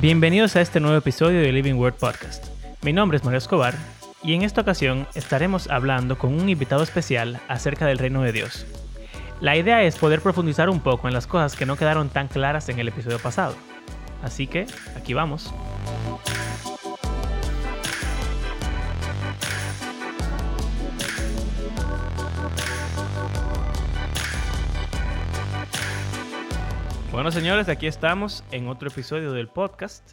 Bienvenidos a este nuevo episodio de Living Word Podcast. Mi nombre es Mario Escobar y en esta ocasión estaremos hablando con un invitado especial acerca del reino de Dios. La idea es poder profundizar un poco en las cosas que no quedaron tan claras en el episodio pasado. Así que, aquí vamos. Bueno, señores, aquí estamos en otro episodio del podcast.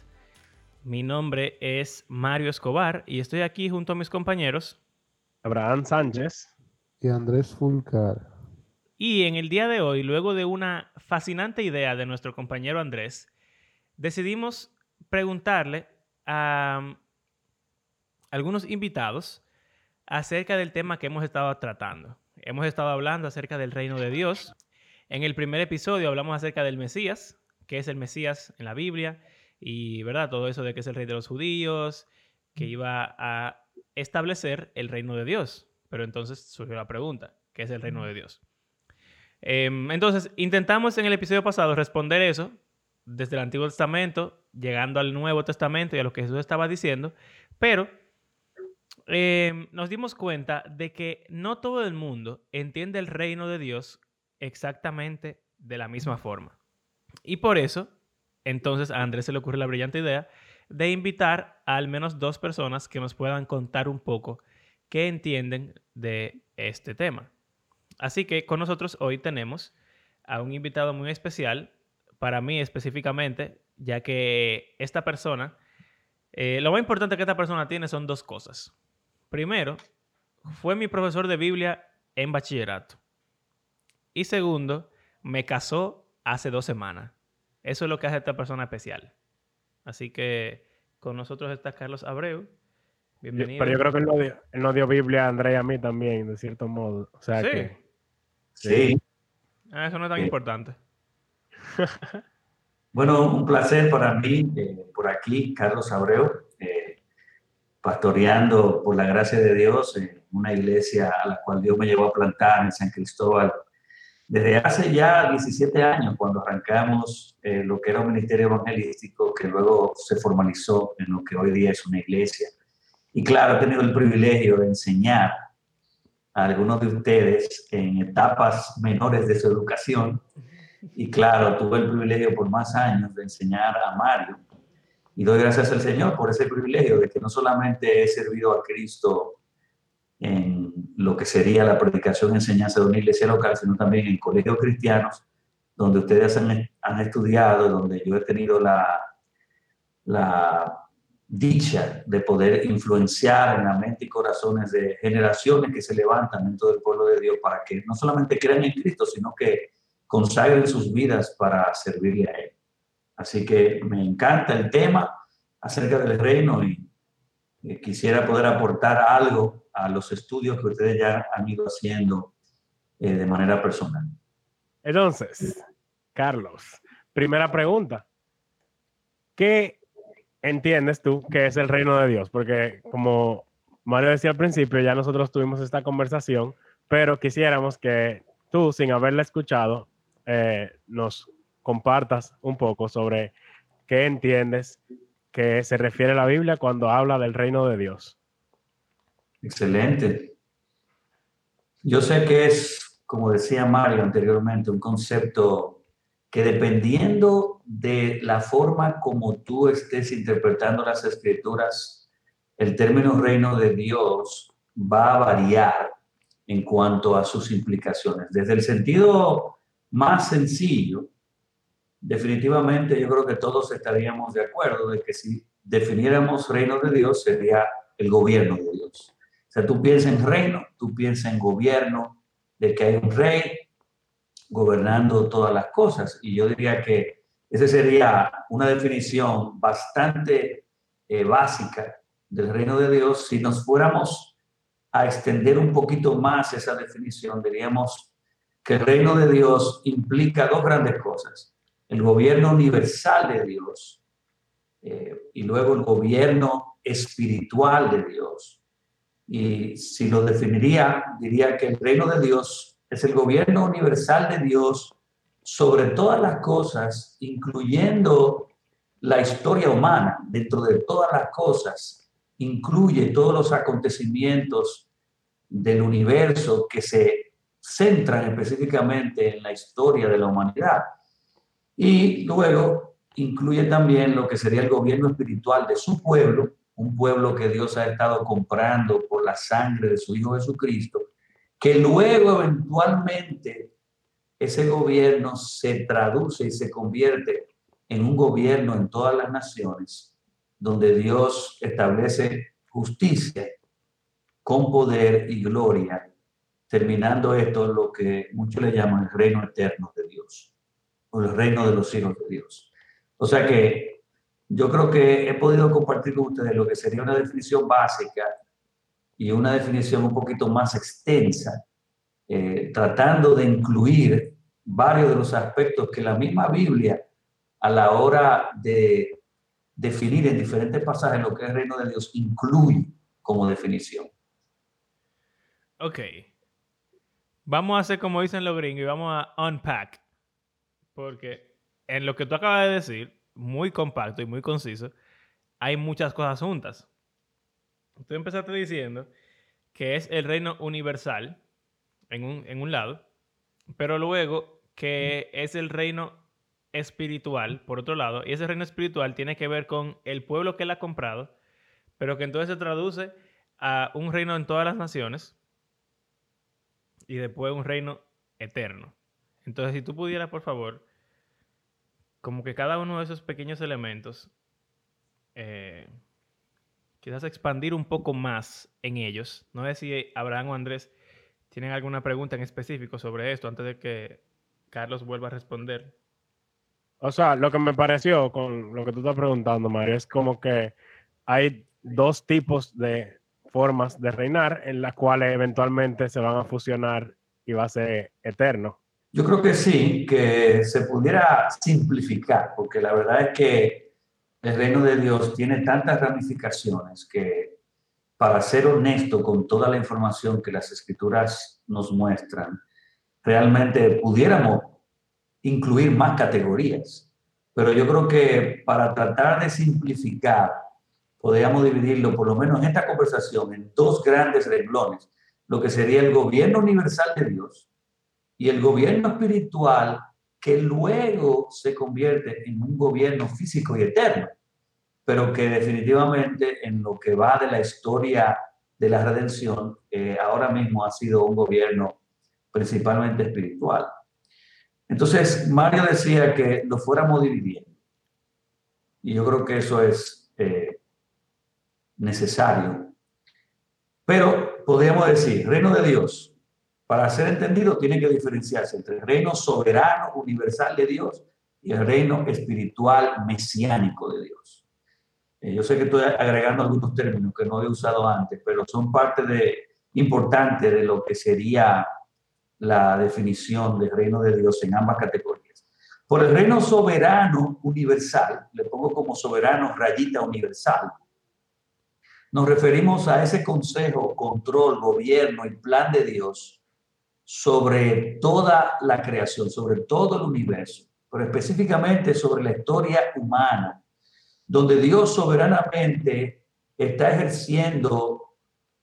Mi nombre es Mario Escobar y estoy aquí junto a mis compañeros. Abraham Sánchez. Y Andrés Fulcar. Y en el día de hoy, luego de una fascinante idea de nuestro compañero Andrés, decidimos preguntarle a um, algunos invitados acerca del tema que hemos estado tratando. Hemos estado hablando acerca del reino de Dios en el primer episodio hablamos acerca del Mesías, que es el Mesías en la Biblia, y verdad, todo eso de que es el rey de los judíos, que iba a establecer el reino de Dios. Pero entonces surgió la pregunta, ¿qué es el reino de Dios? Em, entonces, intentamos en el episodio pasado responder eso desde el Antiguo Testamento, llegando al Nuevo Testamento y a lo que Jesús estaba diciendo, pero em, nos dimos cuenta de que no todo el mundo entiende el reino de Dios exactamente de la misma forma. Y por eso, entonces a Andrés se le ocurre la brillante idea de invitar a al menos dos personas que nos puedan contar un poco qué entienden de este tema. Así que con nosotros hoy tenemos a un invitado muy especial, para mí específicamente, ya que esta persona, eh, lo más importante que esta persona tiene son dos cosas. Primero, fue mi profesor de Biblia en bachillerato. Y segundo, me casó hace dos semanas. Eso es lo que hace a esta persona especial. Así que con nosotros está Carlos Abreu. Bienvenido. pero yo creo que él no, dio, Biblia a André y a mí también, de cierto modo. O sea sí. que. Sí. Ah, eso no es tan importante. bueno, un placer para mí, eh, por aquí, Carlos Abreu, eh, pastoreando por la gracia de Dios en una iglesia a la cual Dios me llevó a plantar en San Cristóbal desde hace ya 17 años, cuando arrancamos eh, lo que era un ministerio evangelístico, que luego se formalizó en lo que hoy día es una iglesia. Y claro, he tenido el privilegio de enseñar a algunos de ustedes en etapas menores de su educación. Y claro, tuve el privilegio por más años de enseñar a Mario. Y doy gracias al Señor por ese privilegio de que no solamente he servido a Cristo en lo que sería la predicación y enseñanza de una iglesia local, sino también en colegios cristianos, donde ustedes han, estudiado, donde yo he tenido la, la dicha de poder influenciar en la mente y corazones de generaciones que se levantan dentro del pueblo de Dios para que no solamente crean en Cristo, sino que consagren sus vidas para servirle a Él. Así que me encanta el tema acerca del reino y quisiera poder aportar algo a los estudios que ustedes ya han ido haciendo eh, de manera personal. Entonces, Carlos, primera pregunta. ¿Qué entiendes tú que es el reino de Dios? Porque como Mario decía al principio, ya nosotros tuvimos esta conversación, pero quisiéramos que tú, sin haberla escuchado, eh, nos compartas un poco sobre qué entiendes que se refiere la Biblia cuando habla del reino de Dios. Excelente. Yo sé que es, como decía Mario anteriormente, un concepto que dependiendo de la forma como tú estés interpretando las escrituras, el término reino de Dios va a variar en cuanto a sus implicaciones. Desde el sentido más sencillo, definitivamente yo creo que todos estaríamos de acuerdo de que si definiéramos reino de Dios sería el gobierno de Dios sea, tú piensas en reino, tú piensas en gobierno, de que hay un rey gobernando todas las cosas. Y yo diría que esa sería una definición bastante eh, básica del reino de Dios. Si nos fuéramos a extender un poquito más esa definición, diríamos que el reino de Dios implica dos grandes cosas. El gobierno universal de Dios eh, y luego el gobierno espiritual de Dios. Y si lo definiría, diría que el reino de Dios es el gobierno universal de Dios sobre todas las cosas, incluyendo la historia humana, dentro de todas las cosas, incluye todos los acontecimientos del universo que se centran específicamente en la historia de la humanidad. Y luego incluye también lo que sería el gobierno espiritual de su pueblo, un pueblo que Dios ha estado comprando por la sangre de su Hijo Jesucristo, que luego eventualmente ese gobierno se traduce y se convierte en un gobierno en todas las naciones, donde Dios establece justicia con poder y gloria, terminando esto lo que muchos le llaman el reino eterno de Dios, o el reino de los hijos de Dios. O sea que yo creo que he podido compartir con ustedes lo que sería una definición básica y una definición un poquito más extensa, eh, tratando de incluir varios de los aspectos que la misma Biblia, a la hora de definir en diferentes pasajes lo que es el reino de Dios, incluye como definición. Ok. Vamos a hacer como dicen los gringos y vamos a unpack. Porque en lo que tú acabas de decir, muy compacto y muy conciso, hay muchas cosas juntas. Tú empezaste diciendo que es el reino universal en un, en un lado, pero luego que es el reino espiritual, por otro lado, y ese reino espiritual tiene que ver con el pueblo que él ha comprado, pero que entonces se traduce a un reino en todas las naciones y después un reino eterno. Entonces, si tú pudieras, por favor, como que cada uno de esos pequeños elementos, eh, quizás expandir un poco más en ellos. No sé si Abraham o Andrés tienen alguna pregunta en específico sobre esto antes de que Carlos vuelva a responder. O sea, lo que me pareció con lo que tú estás preguntando, Mario, es como que hay dos tipos de formas de reinar en las cuales eventualmente se van a fusionar y va a ser eterno. Yo creo que sí, que se pudiera simplificar, porque la verdad es que el reino de Dios tiene tantas ramificaciones que, para ser honesto con toda la información que las escrituras nos muestran, realmente pudiéramos incluir más categorías. Pero yo creo que para tratar de simplificar, podríamos dividirlo, por lo menos en esta conversación, en dos grandes renglones, lo que sería el gobierno universal de Dios y el gobierno espiritual que luego se convierte en un gobierno físico y eterno, pero que definitivamente en lo que va de la historia de la redención, eh, ahora mismo ha sido un gobierno principalmente espiritual. Entonces, Mario decía que lo fuéramos dividiendo. Y yo creo que eso es eh, necesario. Pero podríamos decir, reino de Dios, para ser entendido, tiene que diferenciarse entre el reino soberano, universal de Dios y el reino espiritual, mesiánico de Dios. Eh, yo sé que estoy agregando algunos términos que no he usado antes, pero son parte de, importante de lo que sería la definición del reino de Dios en ambas categorías. Por el reino soberano universal, le pongo como soberano rayita universal, nos referimos a ese consejo, control, gobierno y plan de Dios sobre toda la creación, sobre todo el universo, pero específicamente sobre la historia humana, donde Dios soberanamente está ejerciendo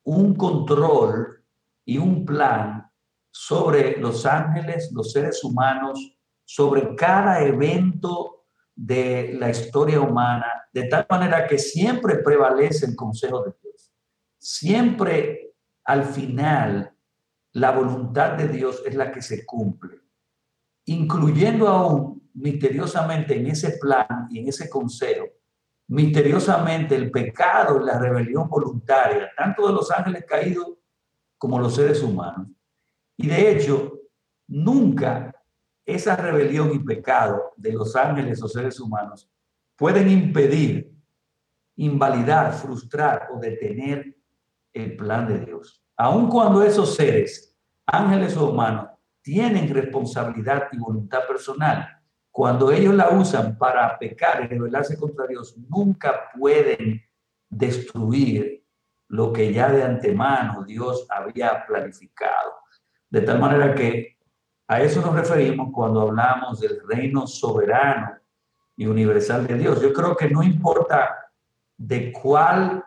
un control y un plan sobre los ángeles, los seres humanos, sobre cada evento de la historia humana, de tal manera que siempre prevalece el consejo de Dios. Siempre al final la voluntad de Dios es la que se cumple, incluyendo aún misteriosamente en ese plan y en ese consejo, misteriosamente el pecado y la rebelión voluntaria, tanto de los ángeles caídos como los seres humanos. Y de hecho, nunca esa rebelión y pecado de los ángeles o seres humanos pueden impedir, invalidar, frustrar o detener el plan de Dios aun cuando esos seres, ángeles o humanos, tienen responsabilidad y voluntad personal, cuando ellos la usan para pecar y rebelarse contra Dios, nunca pueden destruir lo que ya de antemano Dios había planificado. De tal manera que a eso nos referimos cuando hablamos del reino soberano y universal de Dios. Yo creo que no importa de cuál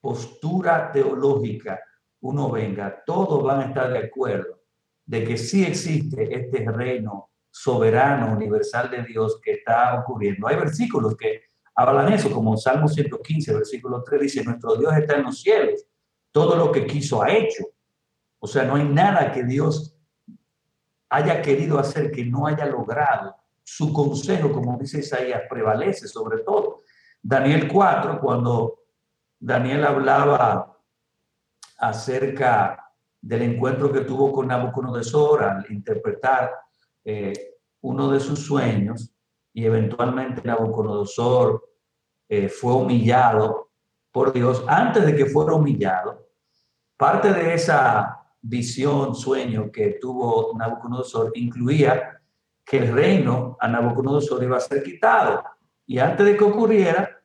postura teológica uno venga, todos van a estar de acuerdo de que sí existe este reino soberano, universal de Dios que está ocurriendo. Hay versículos que hablan eso, como Salmo 115, versículo 3 dice, nuestro Dios está en los cielos, todo lo que quiso ha hecho. O sea, no hay nada que Dios haya querido hacer que no haya logrado. Su consejo, como dice Isaías, prevalece sobre todo. Daniel 4, cuando Daniel hablaba acerca del encuentro que tuvo con Nabucodonosor al interpretar eh, uno de sus sueños y eventualmente Nabucodonosor eh, fue humillado por Dios. Antes de que fuera humillado, parte de esa visión, sueño que tuvo Nabucodonosor incluía que el reino a Nabucodonosor iba a ser quitado. Y antes de que ocurriera,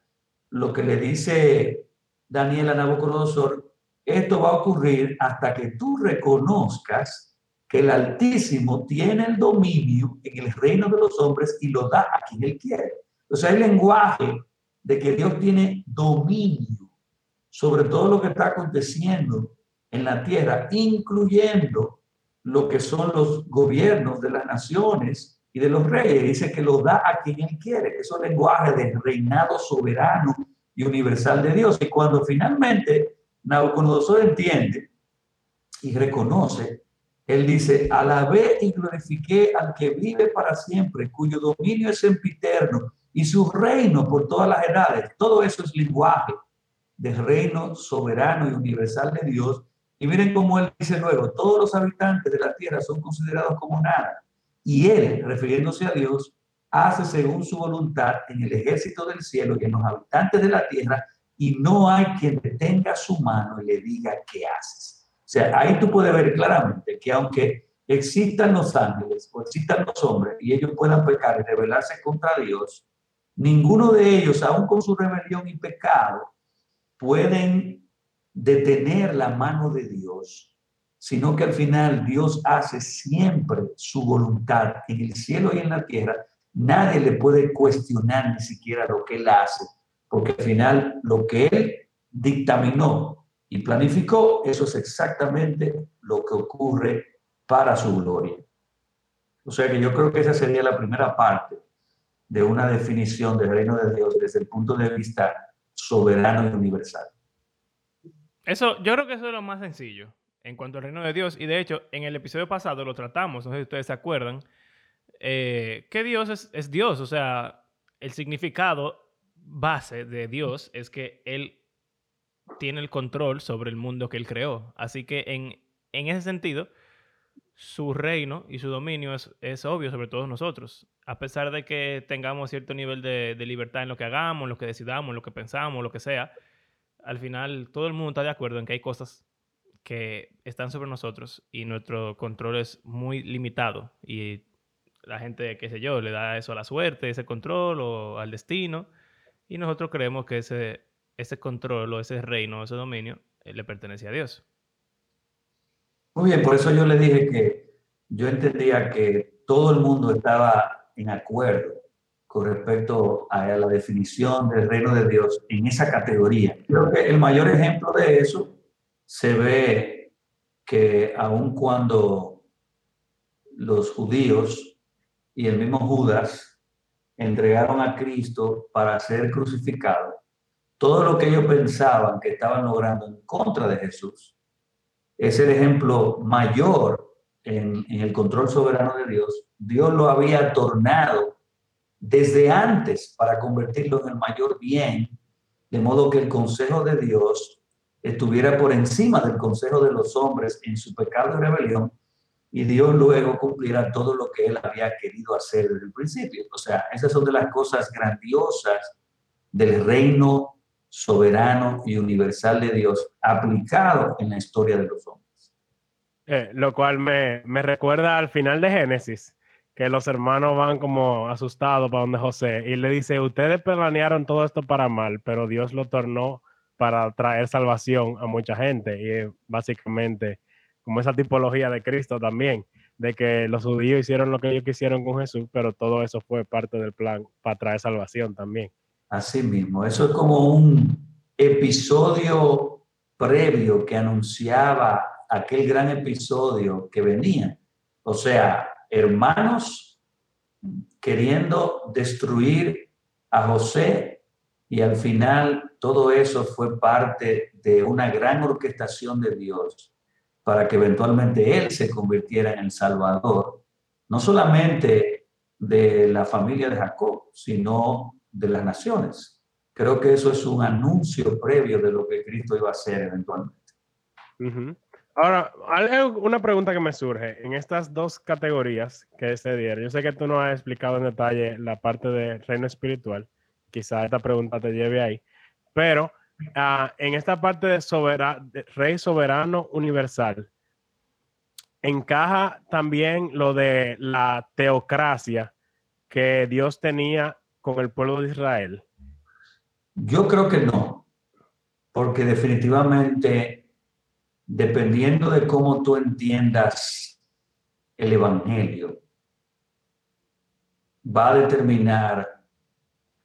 lo que le dice Daniel a Nabucodonosor, esto va a ocurrir hasta que tú reconozcas que el Altísimo tiene el dominio en el reino de los hombres y lo da a quien él quiere. O sea, el lenguaje de que Dios tiene dominio sobre todo lo que está aconteciendo en la tierra, incluyendo lo que son los gobiernos de las naciones y de los reyes. Dice que lo da a quien él quiere. Eso es lenguaje del reinado soberano y universal de Dios. Y cuando finalmente Nabucodonosor entiende y reconoce, él dice, alabé y glorifiqué al que vive para siempre, cuyo dominio es sempiterno y su reino por todas las edades. Todo eso es lenguaje del reino soberano y universal de Dios y miren cómo él dice luego, todos los habitantes de la tierra son considerados como nada. Y él, refiriéndose a Dios, hace según su voluntad en el ejército del cielo y en los habitantes de la tierra, y no hay quien detenga su mano y le diga qué haces. O sea, ahí tú puedes ver claramente que aunque existan los ángeles o existan los hombres y ellos puedan pecar y rebelarse contra Dios, ninguno de ellos, aun con su rebelión y pecado, pueden detener la mano de Dios, sino que al final Dios hace siempre su voluntad en el cielo y en la tierra. Nadie le puede cuestionar ni siquiera lo que Él hace, porque al final lo que Él dictaminó y planificó, eso es exactamente lo que ocurre para su gloria. O sea que yo creo que esa sería la primera parte de una definición del reino de Dios desde el punto de vista soberano y universal. Eso, yo creo que eso es lo más sencillo en cuanto al reino de Dios. Y de hecho, en el episodio pasado lo tratamos, no sé si ustedes se acuerdan, eh, que Dios es, es, Dios. O sea, el significado base de Dios es que Él tiene el control sobre el mundo que Él creó. Así que en, en ese sentido, su reino y su dominio es, es, obvio sobre todos nosotros. A pesar de que tengamos cierto nivel de, de libertad en lo que hagamos, lo que decidamos, lo que pensamos, lo que sea al final todo el mundo está de acuerdo en que hay cosas que están sobre nosotros y nuestro control es muy limitado y la gente, qué sé yo, le da eso a la suerte, ese control o al destino y nosotros creemos que ese, ese control o ese reino, ese dominio eh, le pertenece a Dios. Muy bien, por eso yo le dije que yo entendía que todo el mundo estaba en acuerdo con respecto a la definición del reino de Dios en esa categoría. Creo que el mayor ejemplo de eso se ve que aun cuando los judíos y el mismo Judas entregaron a Cristo para ser crucificado, todo lo que ellos pensaban que estaban logrando en contra de Jesús es el ejemplo mayor en, el control soberano de Dios. Dios lo había tornado desde antes para convertirlo en el mayor bien, de modo que el consejo de Dios estuviera por encima del consejo de los hombres en su pecado y rebelión, y Dios luego cumpliera todo lo que él había querido hacer desde el principio. O sea, esas son de las cosas grandiosas del reino soberano y universal de Dios aplicado en la historia de los hombres. Eh, lo cual me, me recuerda al final de Génesis, que los hermanos van como asustados para donde José y le dice, ustedes planearon todo esto para mal, pero Dios lo tornó para traer salvación a mucha gente y básicamente como esa tipología de Cristo también. de que los judíos hicieron lo que ellos quisieron con Jesús, pero todo eso fue parte del plan para traer salvación también. Así mismo, eso es como un episodio previo que anunciaba aquel gran episodio que venía. O sea, hermanos queriendo destruir a José y al final todo eso fue parte de una gran orquestación de Dios para que eventualmente Él se convirtiera en el Salvador, no solamente de la familia de Jacob, sino de las naciones. Creo que eso es un anuncio previo de lo que Cristo iba a hacer eventualmente. Ahora, hay una pregunta que me surge en estas dos categorías que se dieron. Yo sé que tú no has explicado en detalle la parte de reino espiritual. Quizá esta pregunta te lleve ahí. Pero ah, en esta parte de, rey soberano universal, encaja también lo de la teocracia que Dios tenía con el pueblo de Israel. Yo creo que no, porque definitivamente dependiendo de cómo tú entiendas el Evangelio, va a determinar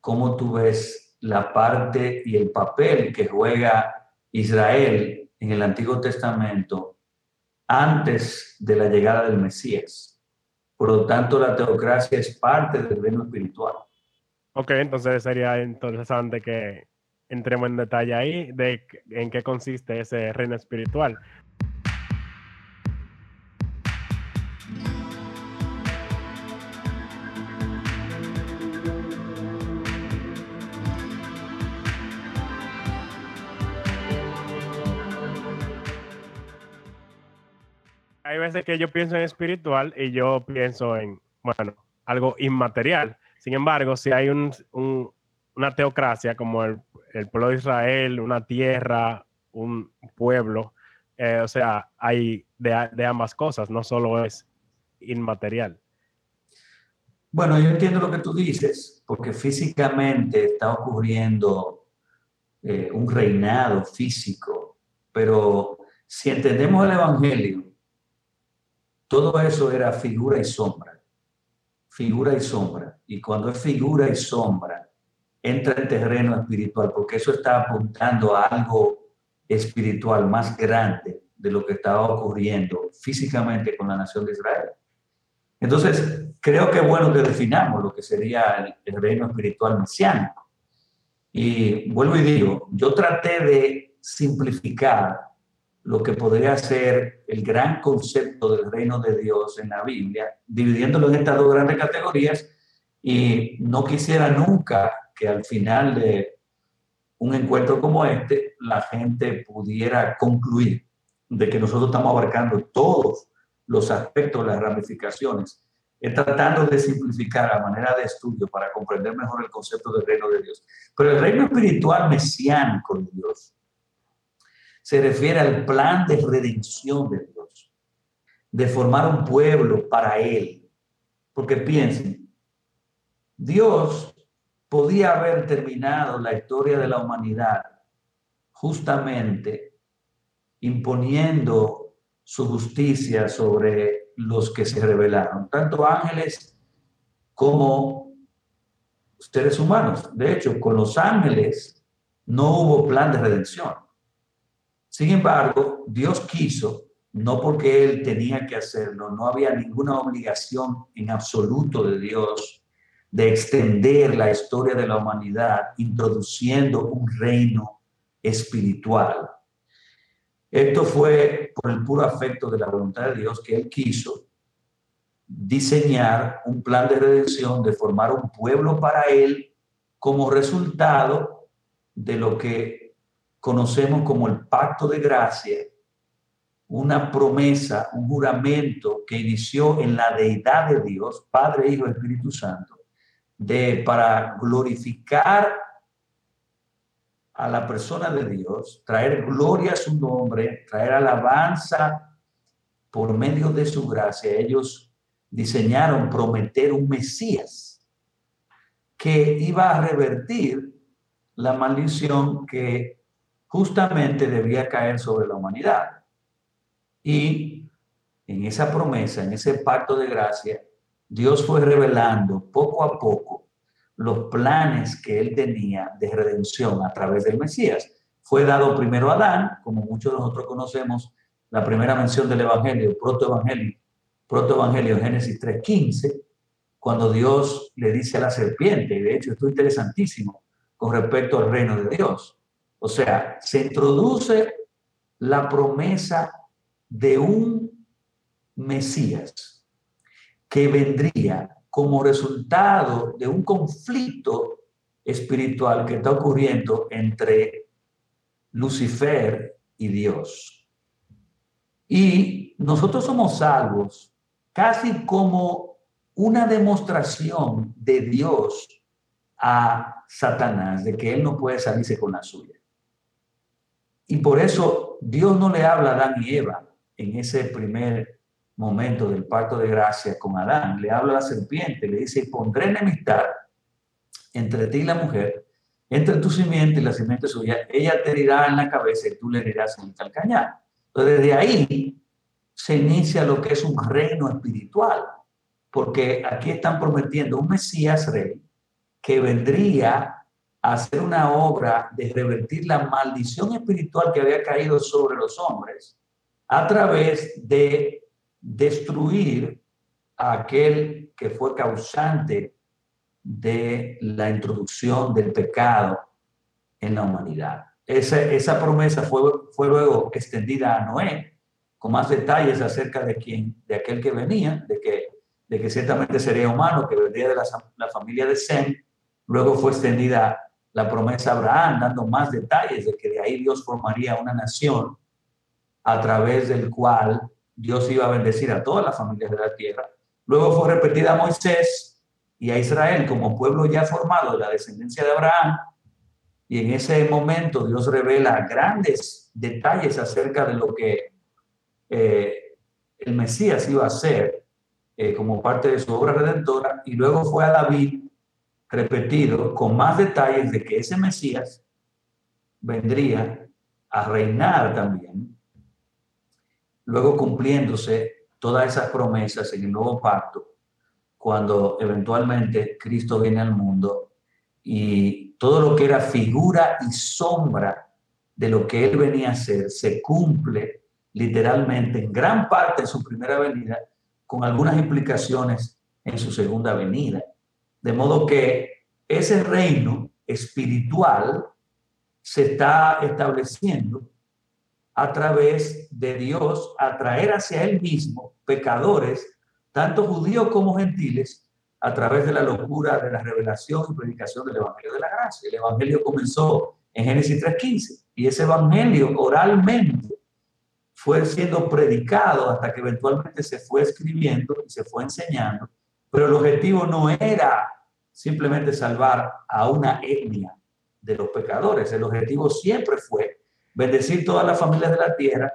cómo tú ves la parte y el papel que juega Israel en el Antiguo Testamento antes de la llegada del Mesías. Por lo tanto, la teocracia es parte del reino espiritual. Ok, entonces sería interesante que entremos en detalle ahí de en qué consiste ese reino espiritual. Hay veces que yo pienso en espiritual y yo pienso en, bueno, algo inmaterial. Sin embargo, si hay un, una teocracia como el el pueblo de Israel, una tierra, un pueblo, eh, o sea, hay de, ambas cosas, no solo es inmaterial. Bueno, yo entiendo lo que tú dices, porque físicamente está ocurriendo eh, un reinado físico, pero si entendemos el Evangelio, todo eso era figura y sombra, figura y sombra. Y cuando es figura y sombra, entra en terreno espiritual, porque eso está apuntando a algo espiritual más grande de lo que estaba ocurriendo físicamente con la nación de Israel. Entonces, creo que bueno que definamos lo que sería el, reino espiritual mesiánico. Y vuelvo y digo, yo traté de simplificar lo que podría ser el gran concepto del reino de Dios en la Biblia, dividiéndolo en estas dos grandes categorías, y no quisiera nunca que al final de un encuentro como este, la gente pudiera concluir de que nosotros estamos abarcando todos los aspectos, las ramificaciones, tratando de simplificar la manera de estudio para comprender mejor el concepto del reino de Dios. Pero el reino espiritual mesiánico de Dios se refiere al plan de redención de Dios, de formar un pueblo para Él. Porque piensen, Dios podía haber terminado la historia de la humanidad justamente imponiendo su justicia sobre los que se rebelaron, tanto ángeles como seres humanos. De hecho, con los ángeles no hubo plan de redención. Sin embargo, Dios quiso, no porque Él tenía que hacerlo, no había ninguna obligación en absoluto de Dios de extender la historia de la humanidad introduciendo un reino espiritual. Esto fue por el puro afecto de la voluntad de Dios que Él quiso diseñar un plan de redención, de formar un pueblo para Él como resultado de lo que conocemos como el pacto de gracia, una promesa, un juramento que inició en la deidad de Dios, Padre, Hijo, Espíritu Santo, de para glorificar a la persona de Dios, traer gloria a su nombre, traer alabanza por medio de su gracia. Ellos diseñaron prometer un Mesías que iba a revertir la maldición que justamente debía caer sobre la humanidad. Y en esa promesa, en ese pacto de gracia, Dios fue revelando poco a poco los planes que él tenía de redención a través del Mesías. Fue dado primero a Adán, como muchos de nosotros conocemos, la primera mención del Evangelio, protoevangelio, protoevangelio Génesis 3.15, cuando Dios le dice a la serpiente, y de hecho esto es interesantísimo con respecto al reino de Dios. O sea, se introduce la promesa de un Mesías que vendría como resultado de un conflicto espiritual que está ocurriendo entre Lucifer y Dios. Y nosotros somos salvos casi como una demostración de Dios a Satanás, de que él no puede salirse con la suya. Y por eso Dios no le habla a Adán y Eva en ese primer momento del pacto de gracia con Adán. Le habla a la serpiente, le dice, pondré enemistad entre ti y la mujer, entre tu simiente y la simiente suya. Ella te herirá en la cabeza y tú le herirás en el calcañar. Entonces, desde ahí se inicia lo que es un reino espiritual, porque aquí están prometiendo un Mesías rey que vendría hacer una obra de revertir la maldición espiritual que había caído sobre los hombres a través de destruir a aquel que fue causante de la introducción del pecado en la humanidad. Esa, esa promesa fue, fue luego extendida a Noé, con más detalles acerca de quién, de aquel que venía, de que, de que ciertamente sería humano, que vendría de la, la familia de Sem. Luego fue extendida la promesa a Abraham, dando más detalles de que de ahí Dios formaría una nación a través del cual Dios iba a bendecir a todas las familias de la tierra. Luego fue repetida a Moisés y a Israel como pueblo ya formado de la descendencia de Abraham. Y en ese momento Dios revela grandes detalles acerca de lo que eh, el Mesías iba a hacer eh, como parte de su obra redentora. Y luego fue a David repetido con más detalles de que ese Mesías vendría a reinar también, luego cumpliéndose todas esas promesas en el nuevo pacto, cuando eventualmente Cristo viene al mundo y todo lo que era figura y sombra de lo que él venía a hacer se cumple literalmente en gran parte en su primera venida, con algunas implicaciones en su segunda venida. De modo que ese reino espiritual se está estableciendo a través de Dios atraer hacia él mismo pecadores, tanto judíos como gentiles, a través de la locura de la revelación y predicación del Evangelio de la Gracia. El Evangelio comenzó en Génesis 3.15 y ese Evangelio oralmente fue siendo predicado hasta que eventualmente se fue escribiendo y se fue enseñando pero el objetivo no era simplemente salvar a una etnia de los pecadores. El objetivo siempre fue bendecir todas las familias de la tierra.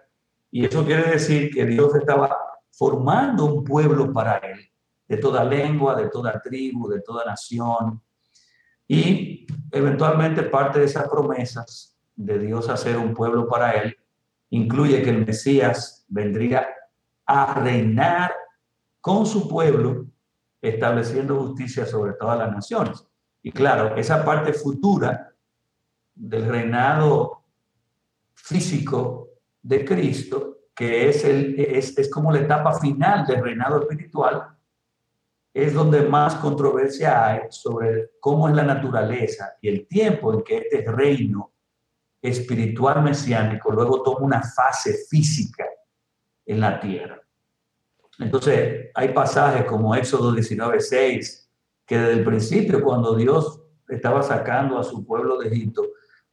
Y eso quiere decir que Dios estaba formando un pueblo para él, de toda lengua, de toda tribu, de toda nación. Y eventualmente parte de esas promesas de Dios hacer un pueblo para él incluye que el Mesías vendría a reinar con su pueblo estableciendo justicia sobre todas las naciones. Y claro, esa parte futura del reinado físico de Cristo, que es, el, es, es como la etapa final del reinado espiritual, es donde más controversia hay sobre cómo es la naturaleza y el tiempo en que este reino espiritual mesiánico luego toma una fase física en la tierra. Entonces, hay pasajes como Éxodo 19:6, que desde el principio, cuando Dios estaba sacando a su pueblo de Egipto,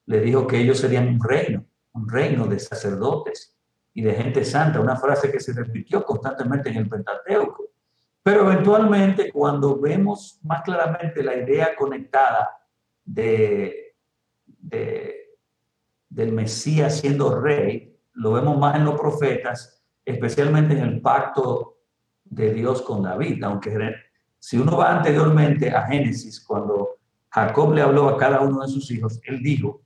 le dijo que ellos serían un reino, un reino de sacerdotes y de gente santa, una frase que se repitió constantemente en el Pentateuco. Pero eventualmente, cuando vemos más claramente la idea conectada de, de, del Mesías siendo rey, lo vemos más en los profetas, especialmente en el pacto de Dios con David, aunque si uno va anteriormente a Génesis, cuando Jacob le habló a cada uno de sus hijos, él dijo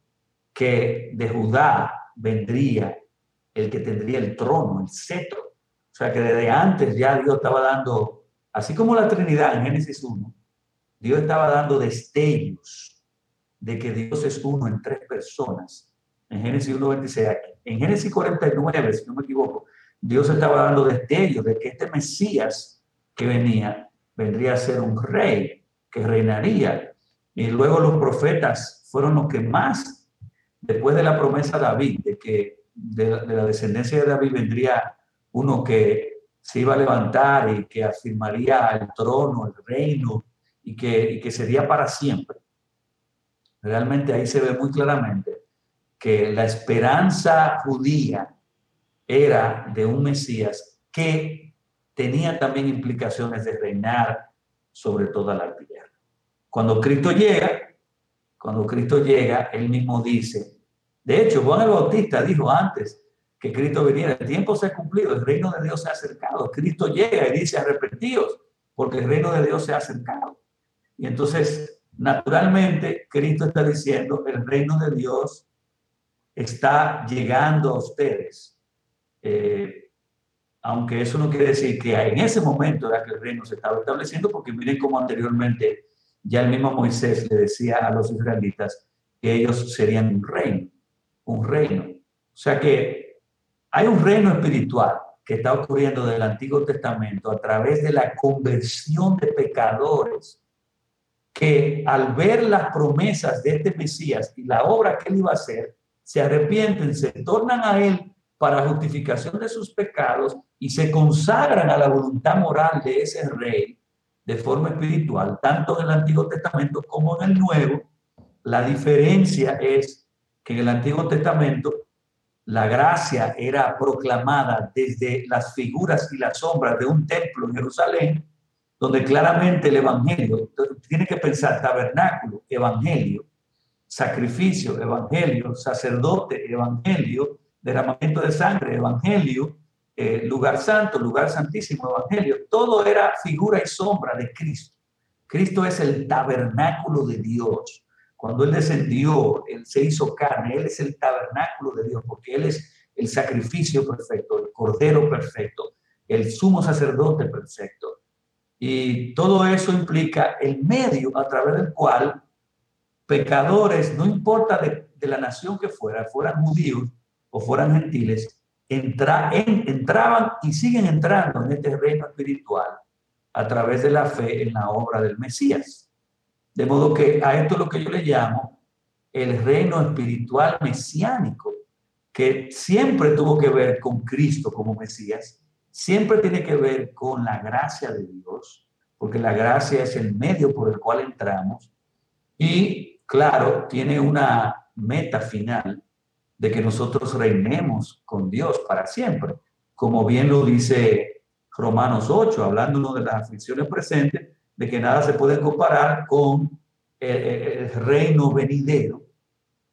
que de Judá vendría el que tendría el trono, el cetro. O sea que desde antes ya Dios estaba dando, así como la Trinidad en Génesis 1, Dios estaba dando destellos de que Dios es uno en tres personas. En Génesis 1.26, en Génesis 49, si no me equivoco, Dios estaba dando destellos de que este Mesías que venía, vendría a ser un rey que reinaría. Y luego los profetas fueron los que más, después de la promesa de David, de que de, la descendencia de David vendría uno que se iba a levantar y que afirmaría el trono, el reino, y que, y que sería para siempre. Realmente ahí se ve muy claramente que la esperanza judía era de un Mesías que tenía también implicaciones de reinar sobre toda la tierra. Cuando Cristo llega, cuando Cristo llega, él mismo dice, de hecho, Juan el Bautista dijo antes que Cristo viniera, el tiempo se ha cumplido, el reino de Dios se ha acercado. Cristo llega y dice, arrepentidos, porque el reino de Dios se ha acercado. Y entonces, naturalmente, Cristo está diciendo, el reino de Dios está llegando a ustedes. Eh, aunque eso no quiere decir que en ese momento era que el reino se estaba estableciendo, porque miren cómo anteriormente ya el mismo Moisés le decía a los israelitas que ellos serían un reino un reino. O sea que hay un reino espiritual que está ocurriendo del Antiguo Testamento a través de la conversión de pecadores que al ver las promesas de este Mesías y la obra que él iba a hacer, se arrepienten, se tornan a él para justificación de sus pecados y se consagran a la voluntad moral de ese rey de forma espiritual, tanto en el Antiguo Testamento como en el Nuevo. La diferencia es que en el Antiguo Testamento la gracia era proclamada desde las figuras y las sombras de un templo en Jerusalén, donde claramente el Evangelio, tiene que pensar tabernáculo, Evangelio, sacrificio, Evangelio, sacerdote, Evangelio, derramamiento de sangre, Evangelio, eh, lugar santo, lugar santísimo, Evangelio, todo era figura y sombra de Cristo. Cristo es el tabernáculo de Dios. Cuando Él descendió, Él se hizo carne, Él es el tabernáculo de Dios, porque Él es el sacrificio perfecto, el cordero perfecto, el sumo sacerdote perfecto. Y todo eso implica el medio a través del cual pecadores, no importa de, la nación que fuera, fueran judíos o fueran gentiles, entra, entraban y siguen entrando en este reino espiritual a través de la fe en la obra del Mesías. De modo que a esto es lo que yo le llamo el reino espiritual mesiánico, que siempre tuvo que ver con Cristo como Mesías, siempre tiene que ver con la gracia de Dios, porque la gracia es el medio por el cual entramos y, claro, tiene una meta final de que nosotros reinemos con Dios para siempre, como bien lo dice Romanos 8, hablando de las aflicciones presentes, de que nada se puede comparar con el, reino venidero,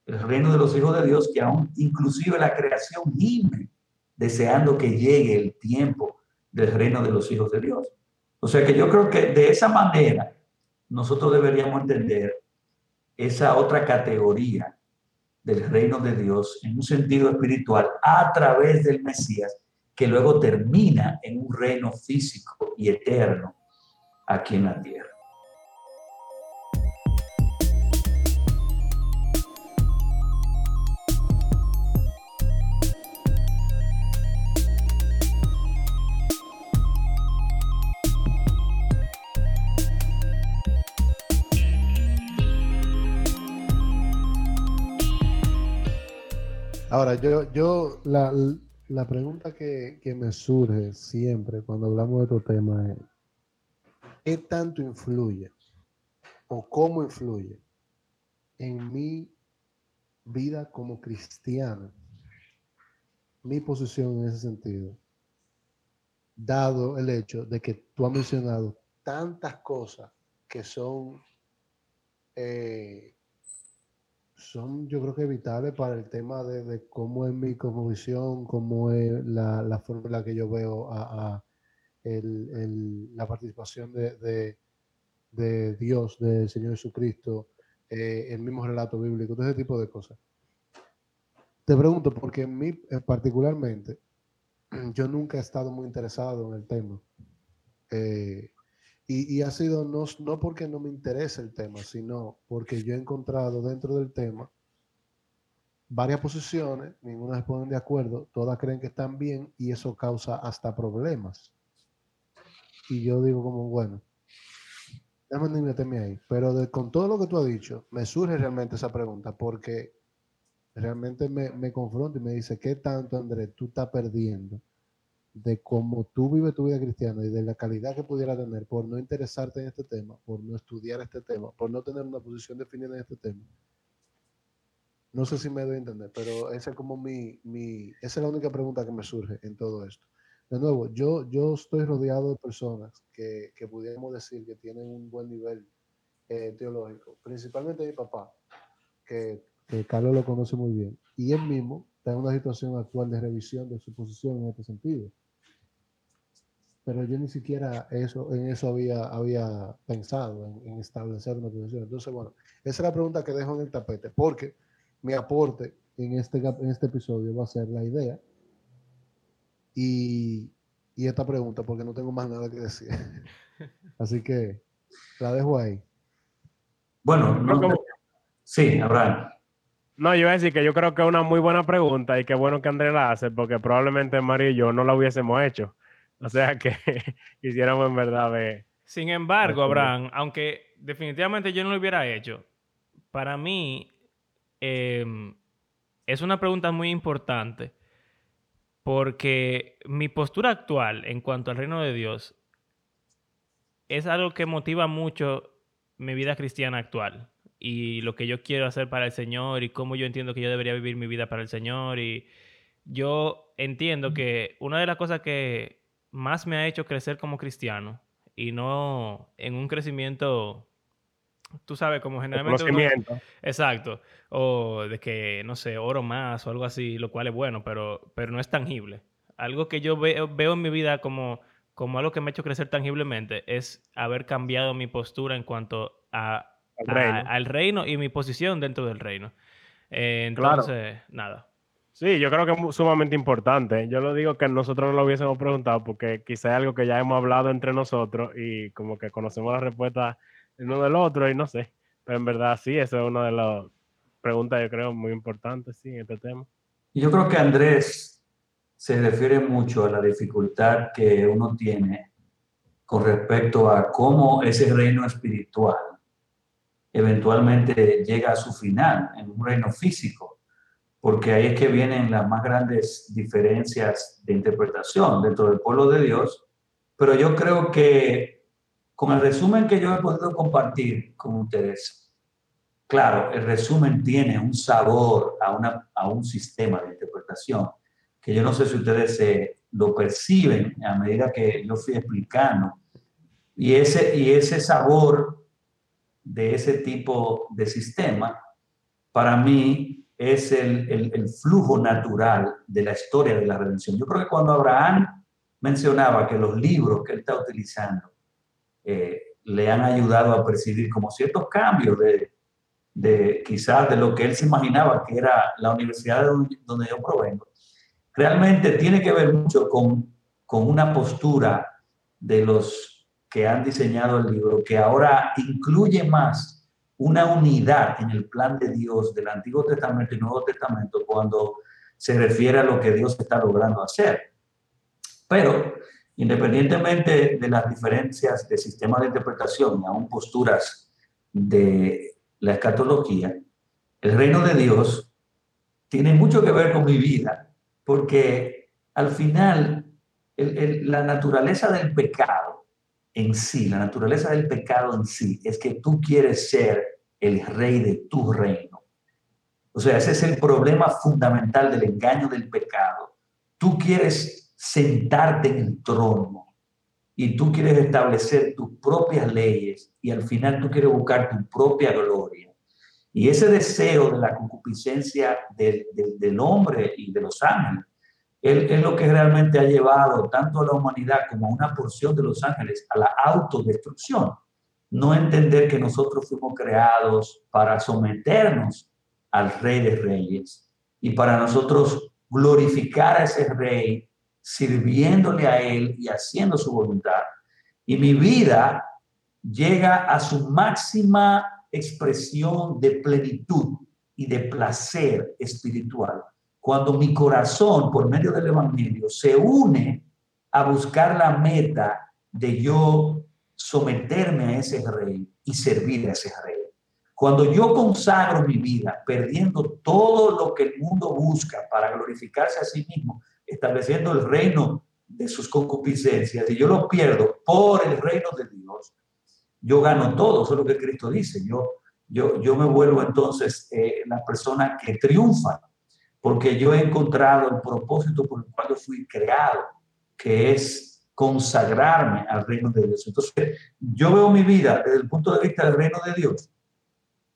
el reino de los hijos de Dios, que aún inclusive la creación gime deseando que llegue el tiempo del reino de los hijos de Dios. O sea que yo creo que de esa manera nosotros deberíamos entender esa otra categoría del reino de Dios en un sentido espiritual a través del Mesías, que luego termina en un reino físico y eterno aquí en la tierra. Ahora, yo, yo la, la pregunta que, que, me surge siempre cuando hablamos de estos temas es, ¿qué tanto influye o cómo influye en mi vida como cristiano mi posición en ese sentido? Dado el hecho de que tú has mencionado tantas cosas que son, eh, son yo creo que vitales para el tema de, cómo es mi visión, cómo es la, la forma en la que yo veo a el, la participación de, de, Dios, del Señor Jesucristo, eh, el mismo relato bíblico, todo ese tipo de cosas. Te pregunto, porque en mí eh, particularmente, yo nunca he estado muy interesado en el tema. Eh, y, y, ha sido no, no porque no me interese el tema, sino porque yo he encontrado dentro del tema varias posiciones, ninguna se ponen de acuerdo, todas creen que están bien y eso causa hasta problemas. Y yo digo como, bueno, déjame meterme ahí. Pero con todo lo que tú has dicho, me surge realmente esa pregunta porque realmente me, me confronta y me dice, ¿qué tanto, Andrés, tú estás perdiendo de cómo tú vives tu vida cristiana y de la calidad que pudiera tener por no interesarte en este tema, por no estudiar este tema, por no tener una posición definida en este tema? No sé si me doy a entender, pero esa es como mi, mi, esa es la única pregunta que me surge en todo esto. De nuevo, yo, yo estoy rodeado de personas que, que pudiéramos decir que tienen un buen nivel eh, teológico, principalmente mi papá, que, que, Carlos lo conoce muy bien, y él mismo está en una situación actual de revisión de su posición en este sentido. Pero yo ni siquiera eso, en eso había, había pensado, en, en establecer una posición. Entonces, bueno, esa es la pregunta que dejo en el tapete, porque mi aporte en este, en este episodio va a ser la idea y, y esta pregunta, porque no tengo más nada que decir. Así que la dejo ahí. Bueno, no, sí, Abraham. No, yo iba a decir que yo creo que es una muy buena pregunta y qué bueno que Andrés la hace, porque probablemente Mario y yo no la hubiésemos hecho. O sea que quisiéramos en verdad ver. Sin embargo, Abraham, aunque definitivamente yo no lo hubiera hecho, para mí eh, es una pregunta muy importante porque mi postura actual en cuanto al reino de Dios es algo que motiva mucho mi vida cristiana actual y lo que yo quiero hacer para el Señor y cómo yo entiendo que yo debería vivir mi vida para el Señor y yo entiendo que una de las cosas que más me ha hecho crecer como cristiano y no en un crecimiento tú sabes, como generalmente... Uno, exacto. O de que, no sé, oro más o algo así, lo cual es bueno, pero, pero no es tangible. Algo que yo veo, veo en mi vida como, como algo que me ha hecho crecer tangiblemente es haber cambiado mi postura en cuanto a, al reino y mi posición dentro del reino. Eh, entonces, nada. Sí, yo creo que es sumamente importante. Yo lo digo que nosotros no lo hubiésemos preguntado porque quizá es algo que ya hemos hablado entre nosotros y como que conocemos la respuesta uno del otro y no sé. Pero en verdad sí, eso es una de las preguntas, yo creo, muy importantes, sí, en este tema. Yo creo que Andrés se refiere mucho a la dificultad que uno tiene con respecto a cómo ese reino espiritual eventualmente llega a su final en un reino físico, porque ahí es que vienen las más grandes diferencias de interpretación dentro del pueblo de Dios, pero yo creo que con el resumen que yo he podido compartir con ustedes, claro, el resumen tiene un sabor a, una, a un sistema de interpretación que yo no sé si ustedes se lo perciben a medida que yo fui explicando. Y ese, y ese sabor de ese tipo de sistema, para mí, es el, el, flujo natural de la historia de la redención. Yo creo que cuando Abraham mencionaba que los libros que él está utilizando eh, le han ayudado a percibir como ciertos cambios de, de, quizás de lo que él se imaginaba que era la universidad donde, donde yo provengo. Realmente tiene que ver mucho con, con una postura de los que han diseñado el libro, que ahora incluye más una unidad en el plan de Dios del Antiguo Testamento y Nuevo Testamento cuando se refiere a lo que Dios está logrando hacer. Pero Independientemente de las diferencias de sistemas de interpretación y aún posturas de la escatología, el reino de Dios tiene mucho que ver con mi vida, porque al final la naturaleza del pecado en sí, la naturaleza del pecado en sí, es que tú quieres ser el rey de tu reino. O sea, ese es el problema fundamental del engaño del pecado. Tú quieres sentarte en el trono y tú quieres establecer tus propias leyes y al final tú quieres buscar tu propia gloria. Y ese deseo de la concupiscencia del, del, hombre y de los ángeles es, es lo que realmente ha llevado tanto a la humanidad como a una porción de los ángeles a la autodestrucción. No entender que nosotros fuimos creados para someternos al Rey de Reyes y para nosotros glorificar a ese Rey sirviéndole a Él y haciendo su voluntad. Y mi vida llega a su máxima expresión de plenitud y de placer espiritual cuando mi corazón, por medio del Evangelio, se une a buscar la meta de yo someterme a ese rey y servir a ese rey. Cuando yo consagro mi vida, perdiendo todo lo que el mundo busca para glorificarse a sí mismo, estableciendo el reino de sus concupiscencias, y yo lo pierdo por el reino de Dios, yo gano todo, eso es lo que Cristo dice. Yo, yo, yo me vuelvo entonces eh, la persona que triunfa, porque yo he encontrado el propósito por el cual yo fui creado, que es consagrarme al reino de Dios. Entonces, yo veo mi vida desde el punto de vista del reino de Dios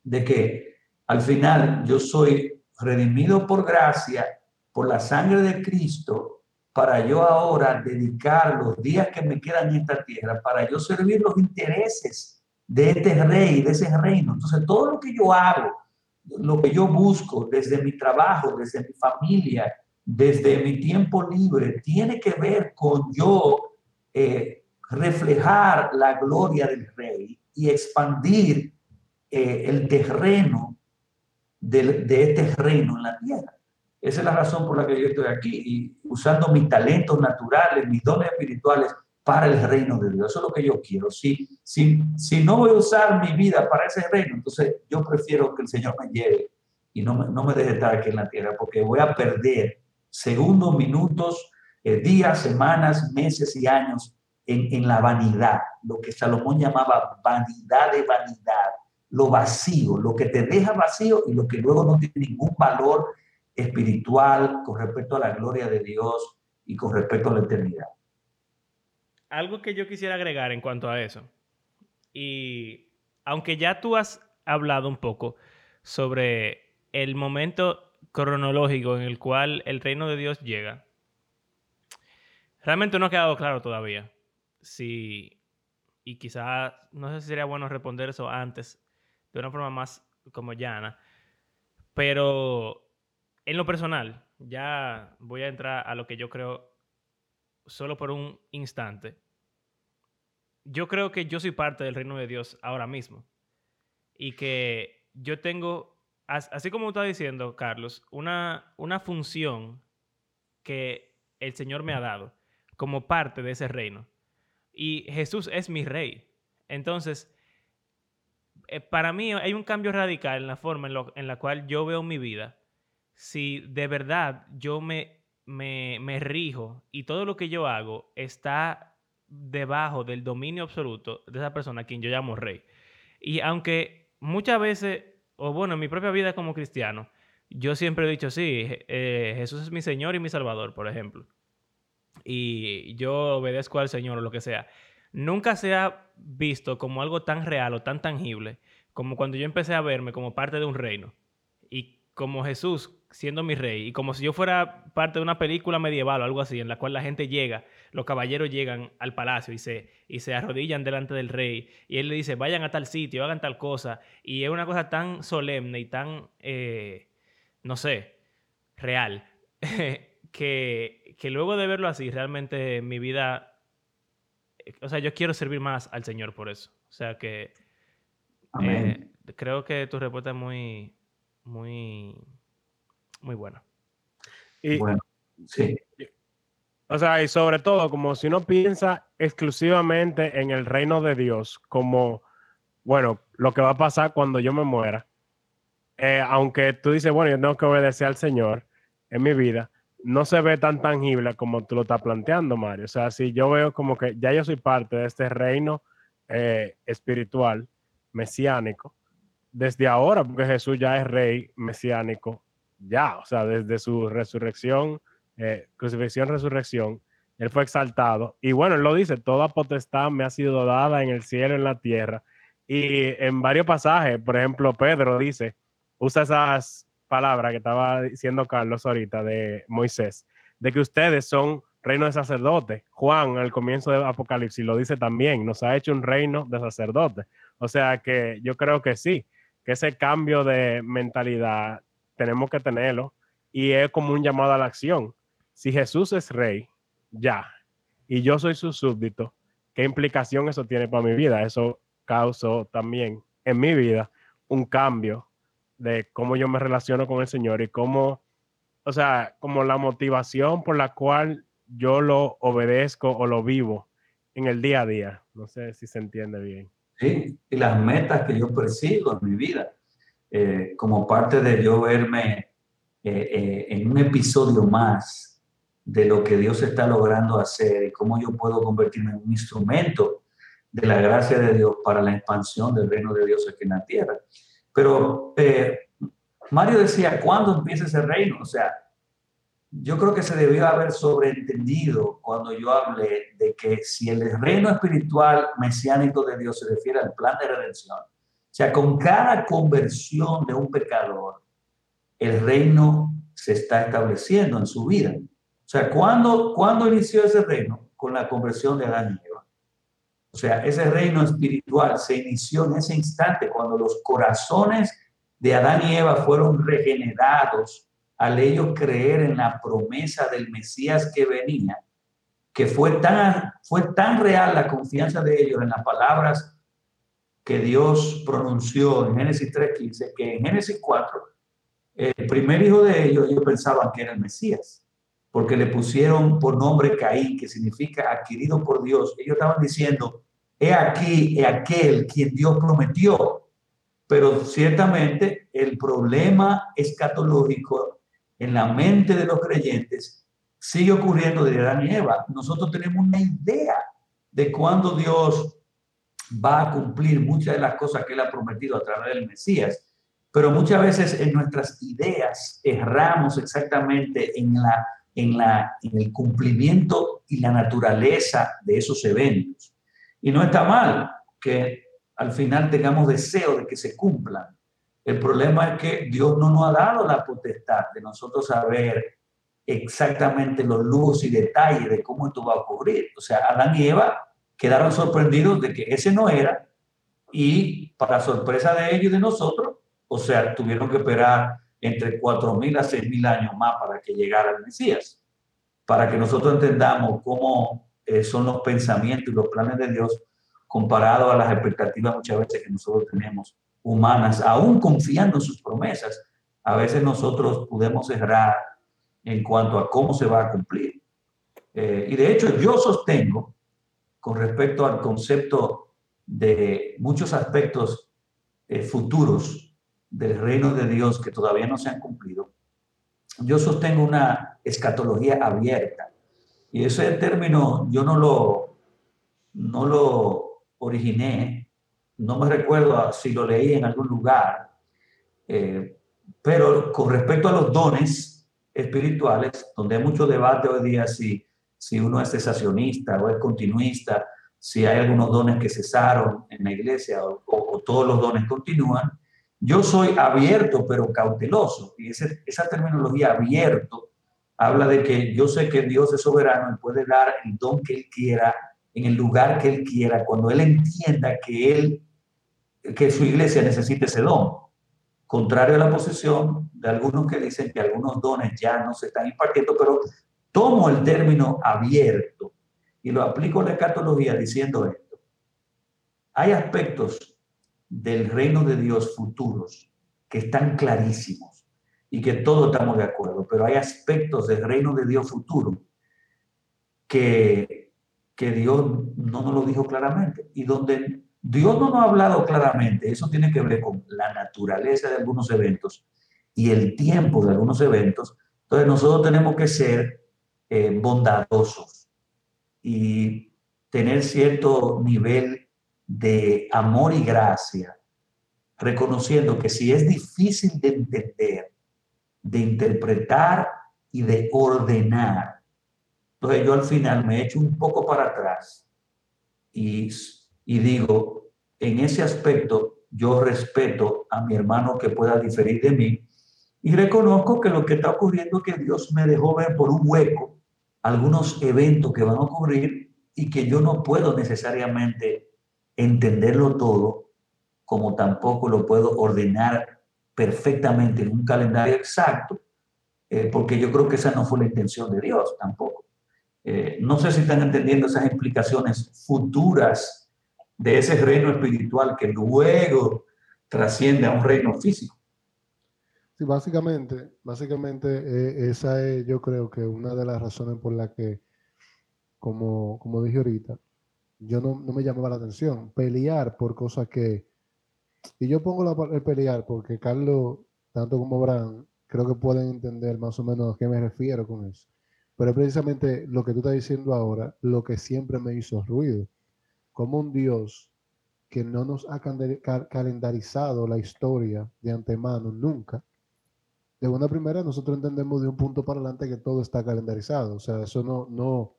de que al final yo soy redimido por gracia, por la sangre de Cristo, para yo ahora dedicar los días que me quedan en esta tierra, para yo servir los intereses de este rey, de ese reino. Entonces, todo lo que yo hago, lo que yo busco desde mi trabajo, desde mi familia, desde mi tiempo libre, tiene que ver con yo eh, reflejar la gloria del rey y expandir eh, el terreno de, de, este reino en la tierra. Esa es la razón por la que yo estoy aquí y usando mis talentos naturales, mis dones espirituales para el reino de Dios. Eso es lo que yo quiero. Si, si, si no voy a usar mi vida para ese reino, entonces yo prefiero que el Señor me lleve y no me, no me deje estar aquí en la tierra, porque voy a perder segundos, minutos, eh, días, semanas, meses y años en, en la vanidad, lo que Salomón llamaba vanidad de vanidad lo vacío, lo que te deja vacío y lo que luego no tiene ningún valor espiritual con respecto a la gloria de Dios y con respecto a la eternidad. Algo que yo quisiera agregar en cuanto a eso, y aunque ya tú has hablado un poco sobre el momento cronológico en el cual el reino de Dios llega, realmente no ha quedado claro todavía. Si, y quizás, no sé si sería bueno responder eso antes de una forma más como llana. Pero en lo personal, ya voy a entrar a lo que yo creo solo por un instante. Yo creo que yo soy parte del reino de Dios ahora mismo. Y que yo tengo, así como está diciendo, Carlos, una, una función que el Señor me ha dado como parte de ese reino. Y Jesús es mi rey. Entonces, eh, para mí hay un cambio radical en la forma en, la cual yo veo mi vida. Si de verdad yo me, me, rijo y todo lo que yo hago está debajo del dominio absoluto de esa persona a quien yo llamo rey. Y aunque muchas veces, o bueno, en mi propia vida como cristiano, yo siempre he dicho, sí, eh, Jesús es mi Señor y mi Salvador, por ejemplo. Y yo obedezco al Señor o lo que sea nunca se ha visto como algo tan real o tan tangible como cuando yo empecé a verme como parte de un reino y como Jesús siendo mi rey y como si yo fuera parte de una película medieval o algo así en la cual la gente llega, los caballeros llegan al palacio y se, y se arrodillan delante del rey y él le dice vayan a tal sitio, hagan tal cosa y es una cosa tan solemne y tan, eh, no sé, real que, que luego de verlo así realmente mi vida o sea, yo quiero servir más al Señor por eso. O sea que eh, creo que tu respuesta es muy, muy, muy buena. Y, bueno, sí. O sea, y sobre todo, como si uno piensa exclusivamente en el reino de Dios, como, bueno, lo que va a pasar cuando yo me muera, eh, aunque tú dices, bueno, yo tengo que obedecer al Señor en mi vida, no se ve tan tangible como tú lo estás planteando, Mario. O sea, si yo veo como que ya yo soy parte de este reino eh, espiritual, mesiánico, desde ahora, porque Jesús ya es rey mesiánico, ya, o sea, desde su resurrección, eh, crucifixión, resurrección, él fue exaltado. Y bueno, él lo dice, toda potestad me ha sido dada en el cielo en la tierra. Y en varios pasajes, por ejemplo, Pedro dice, usa esas palabra que estaba diciendo Carlos ahorita de Moisés, de que ustedes son reino de sacerdotes. Juan al comienzo de Apocalipsis lo dice también, nos ha hecho un reino de sacerdotes. O sea que yo creo que sí, que ese cambio de mentalidad tenemos que tenerlo y es como un llamado a la acción. Si Jesús es rey ya, y yo soy su súbdito, ¿qué implicación eso tiene para mi vida? Eso causó también en mi vida un cambio de cómo yo me relaciono con el Señor y cómo, o sea, como la motivación por la cual yo lo obedezco o lo vivo en el día a día. No sé si se entiende bien. Y las metas que yo persigo en mi vida, eh, como parte de yo verme eh, eh, en un episodio más de lo que Dios está logrando hacer y cómo yo puedo convertirme en un instrumento de la gracia de Dios para la expansión del reino de Dios aquí en la tierra. Pero Mario decía, ¿cuándo empieza ese reino? O sea, yo creo que se debió haber sobreentendido cuando yo hablé de que si el reino espiritual mesiánico de Dios se refiere al plan de redención, o sea, con cada conversión de un pecador, el reino se está estableciendo en su vida. O sea, ¿cuándo, ¿cuándo inició ese reino? Con la conversión de Adán y Eva. O sea, ese reino espiritual se inició en ese instante cuando los corazones de Adán y Eva fueron regenerados al ellos creer en la promesa del Mesías que venía, que fue tan, fue tan real la confianza de ellos en las palabras que Dios pronunció en Génesis 3.15, que en Génesis 4, el primer hijo de ellos, ellos pensaban que era el Mesías, porque le pusieron por nombre Caín, que significa adquirido por Dios. Ellos estaban diciendo, he aquí, he aquel quien Dios prometió. Pero ciertamente el problema escatológico en la mente de los creyentes sigue ocurriendo de Adán y Eva. Nosotros tenemos una idea de cuándo Dios va a cumplir muchas de las cosas que Él ha prometido a través del Mesías, pero muchas veces en nuestras ideas erramos exactamente en, la, en, la, en el cumplimiento y la naturaleza de esos eventos. Y no está mal que al final tengamos deseo de que se cumplan, el problema es que Dios no nos ha dado la potestad de nosotros saber exactamente los lujos y detalles de cómo esto va a ocurrir. O sea, Adán y Eva quedaron sorprendidos de que ese no era y para sorpresa de ellos y de nosotros, o sea, tuvieron que esperar entre 4.000 a 6.000 años más para que llegara el Mesías, para que nosotros entendamos cómo eh, son los pensamientos y los planes de Dios comparados a las expectativas muchas veces que nosotros tenemos humanas, aún confiando en sus promesas, a veces nosotros podemos errar en cuanto a cómo se va a cumplir. Eh, y de hecho yo sostengo, con respecto al concepto de muchos aspectos eh, futuros del reino de Dios que todavía no se han cumplido, yo sostengo una escatología abierta. Y ese término yo no lo, no lo originé, no me recuerdo si lo leí en algún lugar, eh, pero con respecto a los dones espirituales, donde hay mucho debate hoy día si, si uno es cesacionista o es continuista, si hay algunos dones que cesaron en la iglesia o, todos los dones continúan, yo soy abierto pero cauteloso. Y esa terminología abierto habla de que yo sé que Dios es soberano y puede dar el don que Él quiera en el lugar que Él quiera, cuando Él entienda que Él que su iglesia necesite ese don. Contrario a la posición de algunos que dicen que algunos dones ya no se están impartiendo, pero tomo el término abierto y lo aplico a la escatología diciendo esto. Hay aspectos del reino de Dios futuros que están clarísimos y que todos estamos de acuerdo, pero hay aspectos del reino de Dios futuro que, que Dios no nos lo dijo claramente y donde Dios no nos ha hablado claramente, eso tiene que ver con la naturaleza de algunos eventos y el tiempo de algunos eventos. Entonces nosotros tenemos que ser eh, bondadosos y tener cierto nivel de amor y gracia, reconociendo que si es difícil de entender, de interpretar y de ordenar, entonces yo al final me echo un poco para atrás y y digo, en ese aspecto yo respeto a mi hermano que pueda diferir de mí y reconozco que lo que está ocurriendo es que Dios me dejó ver por un hueco algunos eventos que van a ocurrir y que yo no puedo necesariamente entenderlo todo, como tampoco lo puedo ordenar perfectamente en un calendario exacto, eh, porque yo creo que esa no fue la intención de Dios tampoco. Eh, no sé si están entendiendo esas implicaciones futuras de ese reino espiritual que luego trasciende a un reino físico. Sí, básicamente, básicamente eh, esa es yo creo que una de las razones por las que, como, como dije ahorita, yo no, no me llamaba la atención. Pelear por cosas que... Y yo pongo la, el pelear porque Carlos, tanto como Abraham, creo que pueden entender más o menos a qué me refiero con eso. Pero es precisamente lo que tú estás diciendo ahora, lo que siempre me hizo ruido. Como un Dios que no nos ha calendarizado la historia de antemano nunca. De una primera, nosotros entendemos de un punto para adelante que todo está calendarizado. O sea, eso no, no,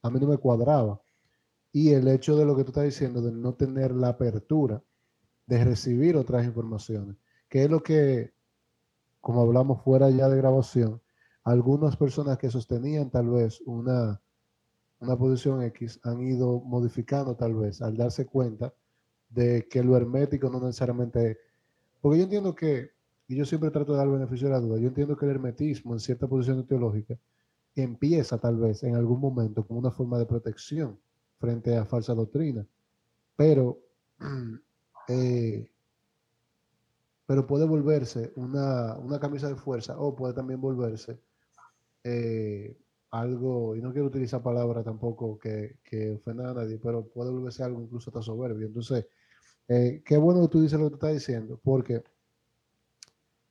a mí no me cuadraba. Y el hecho de lo que tú estás diciendo, de no tener la apertura de recibir otras informaciones, que es lo que, como hablamos fuera ya de grabación, algunas personas que sostenían tal vez una, una posición X han ido modificando tal vez al darse cuenta de que lo hermético no necesariamente... Porque yo entiendo que, y yo siempre trato de dar beneficio a la duda, yo entiendo que el hermetismo en cierta posición teológica empieza tal vez en algún momento como una forma de protección frente a falsa doctrina, pero, eh, pero puede volverse una, una camisa de fuerza o puede también volverse eh, algo, y no quiero utilizar palabras tampoco que, que ofendan a nadie, pero puede volverse algo incluso hasta soberbio. Entonces, eh, qué bueno que tú dices lo que tú estás diciendo, porque,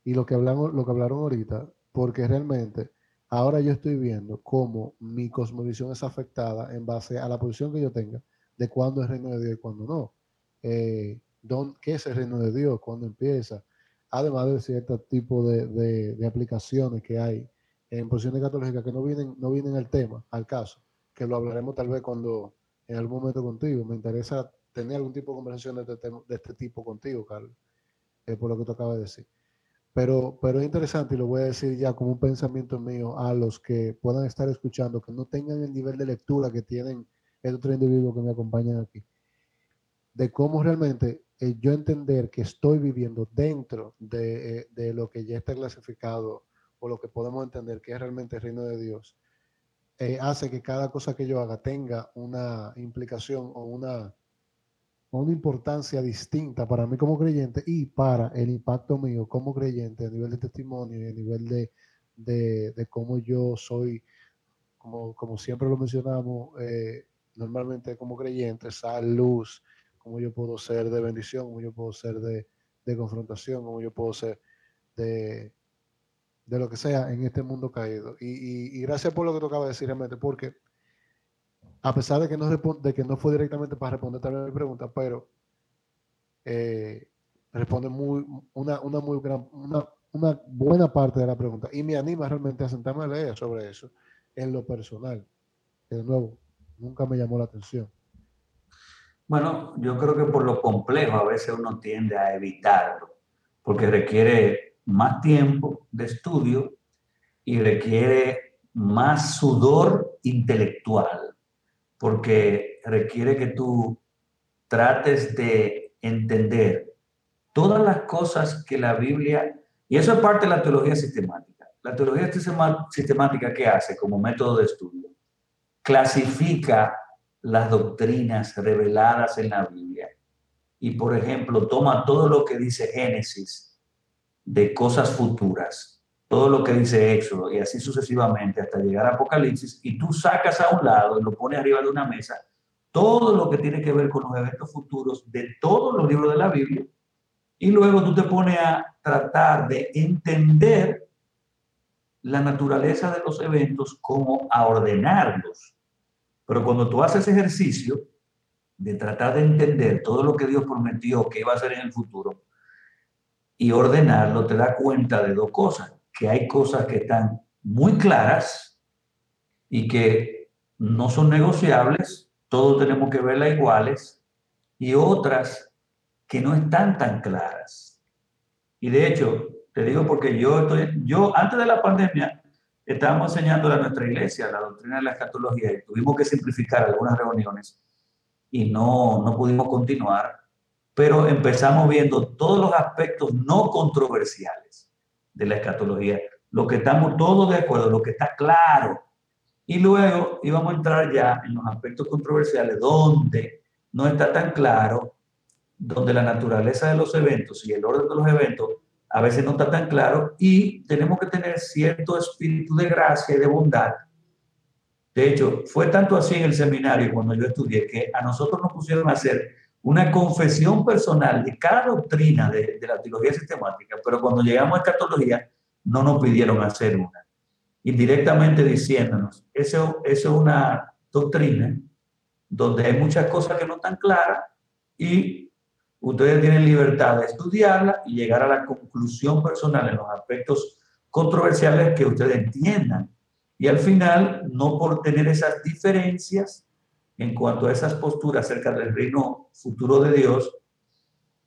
y lo que, hablamos, lo que hablaron ahorita, porque realmente ahora yo estoy viendo cómo mi cosmovisión es afectada en base a la posición que yo tenga de cuándo es reino de Dios y cuándo no. Eh, ¿Qué es el reino de Dios? ¿Cuándo empieza? Además de cierto tipo de, de aplicaciones que hay en posiciones católicas que no vienen, no vienen al tema, al caso, que lo hablaremos tal vez cuando en algún momento contigo. Me interesa tener algún tipo de conversación de este, de este tipo contigo, Carlos, eh, por lo que tú acabas de decir. Pero, pero es interesante y lo voy a decir ya como un pensamiento mío a los que puedan estar escuchando, que no tengan el nivel de lectura que tienen estos tres individuos que me acompañan aquí, de cómo realmente eh, yo entender que estoy viviendo dentro de, eh, de lo que ya está clasificado o lo que podemos entender que es realmente el reino de Dios, eh, hace que cada cosa que yo haga tenga una implicación o una, una importancia distinta para mí como creyente y para el impacto mío como creyente a nivel de testimonio y a nivel de, de, de cómo yo soy, como, como siempre lo mencionamos, eh, normalmente como creyente, sal, luz, cómo yo puedo ser de bendición, cómo yo puedo ser de, de confrontación, cómo yo puedo ser de, de lo que sea en este mundo caído. Y, gracias por lo que tú acabas de decir, realmente, porque a pesar de que no, de que no fue directamente para responder también mi pregunta, pero eh, responde muy, una, una muy gran, una, una, buena parte de la pregunta y me anima realmente a sentarme a leer sobre eso en lo personal. de nuevo, nunca me llamó la atención. Bueno, yo creo que por lo complejo a veces uno tiende a evitarlo, porque requiere más tiempo de estudio y requiere más sudor intelectual, porque requiere que tú trates de entender todas las cosas que la Biblia, y eso es parte de la teología sistemática. La teología sistemática que hace como método de estudio, clasifica las doctrinas reveladas en la Biblia y, por ejemplo, toma todo lo que dice Génesis de cosas futuras, todo lo que dice Éxodo y así sucesivamente hasta llegar a Apocalipsis, y tú sacas a un lado y lo pones arriba de una mesa todo lo que tiene que ver con los eventos futuros de todos los libros de la Biblia, y luego tú te pones a tratar de entender la naturaleza de los eventos, como a ordenarlos. Pero cuando tú haces ejercicio de tratar de entender todo lo que Dios prometió que iba a hacer en el futuro, y ordenarlo, te da cuenta de dos cosas, que hay cosas que están muy claras y que no son negociables, todos tenemos que verlas iguales, y otras que no están tan claras. Y de hecho, te digo porque yo estoy, yo antes de la pandemia estábamos enseñando a nuestra iglesia la doctrina de la escatología y tuvimos que simplificar algunas reuniones y no, no pudimos continuar pero empezamos viendo todos los aspectos no controversiales de la escatología, lo que estamos todos de acuerdo, lo que está claro. Y luego íbamos a entrar ya en los aspectos controversiales donde no está tan claro, donde la naturaleza de los eventos y el orden de los eventos a veces no está tan claro y tenemos que tener cierto espíritu de gracia y de bondad. De hecho, fue tanto así en el seminario cuando yo estudié que a nosotros nos pusieron a hacer una confesión personal de cada doctrina de, la teología sistemática, pero cuando llegamos a escatología no nos pidieron hacer una indirectamente diciéndonos, eso, eso es una doctrina donde hay muchas cosas que no están claras y ustedes tienen libertad de estudiarla y llegar a la conclusión personal en los aspectos controversiales que ustedes entiendan. Y al final, no por tener esas diferencias en cuanto a esas posturas acerca del reino futuro de Dios,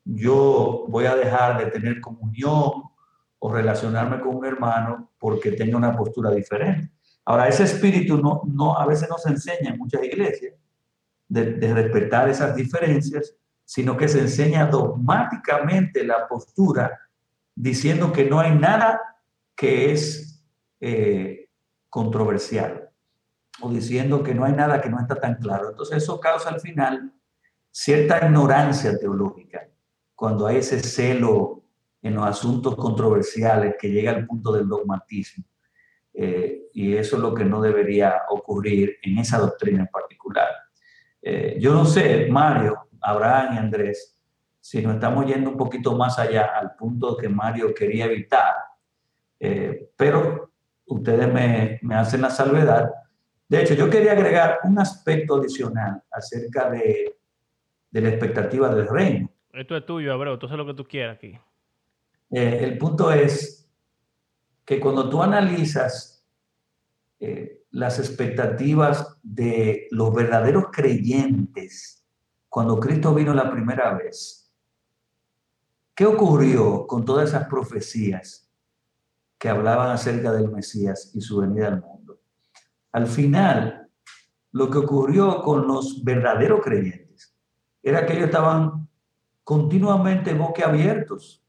yo voy a dejar de tener comunión o relacionarme con un hermano porque tenga una postura diferente. Ahora, ese espíritu no, no, a veces no se enseña en muchas iglesias de, respetar esas diferencias, sino que se enseña dogmáticamente la postura diciendo que no hay nada que es eh, controversial o diciendo que no hay nada que no está tan claro. Entonces eso causa al final cierta ignorancia teológica cuando hay ese celo en los asuntos controversiales que llega al punto del dogmatismo. Eh, y eso es lo que no debería ocurrir en esa doctrina en particular. Eh, yo no sé, Mario, Abraham y Andrés, si nos estamos yendo un poquito más allá al punto que Mario quería evitar, eh, pero ustedes me, me hacen la salvedad. De hecho, yo quería agregar un aspecto adicional acerca de, de la expectativa del reino. Esto es tuyo, Abreu, tú haces lo que tú quieras aquí. Eh, el punto es que cuando tú analizas eh, las expectativas de los verdaderos creyentes cuando Cristo vino la primera vez, ¿qué ocurrió con todas esas profecías que hablaban acerca del Mesías y su venida al mundo? Al final, lo que ocurrió con los verdaderos creyentes era que ellos estaban continuamente boquiabiertos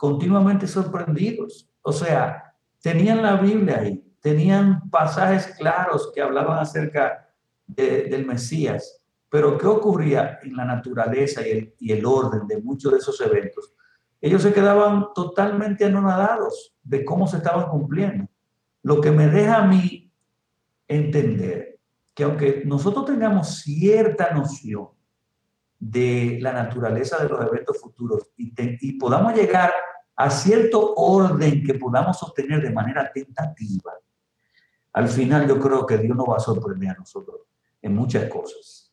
continuamente sorprendidos. O sea, tenían la Biblia ahí, tenían pasajes claros que hablaban acerca del Mesías, pero ¿qué ocurría en la naturaleza y el, y el orden de muchos de esos eventos? Ellos se quedaban totalmente anonadados de cómo se estaban cumpliendo. Lo que me deja a mí entender que aunque nosotros tengamos cierta noción de la naturaleza de los eventos futuros y, y podamos llegar a cierto orden que podamos sostener de manera tentativa, al final yo creo que Dios nos va a sorprender a nosotros en muchas cosas.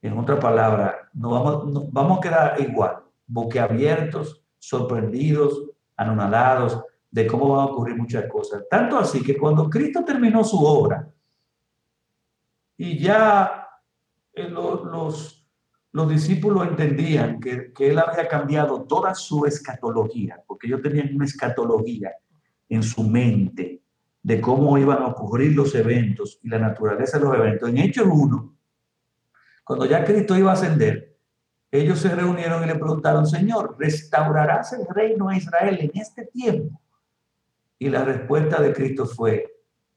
En otra palabra, no vamos, vamos a quedar igual, boquiabiertos, sorprendidos, anonadados de cómo van a ocurrir muchas cosas. Tanto así que cuando Cristo terminó su obra y ya los, los los discípulos entendían que, él había cambiado toda su escatología, porque ellos tenían una escatología en su mente de cómo iban a ocurrir los eventos y la naturaleza de los eventos. En Hechos 1, cuando ya Cristo iba a ascender, ellos se reunieron y le preguntaron, Señor, ¿restaurarás el reino a Israel en este tiempo? Y la respuesta de Cristo fue,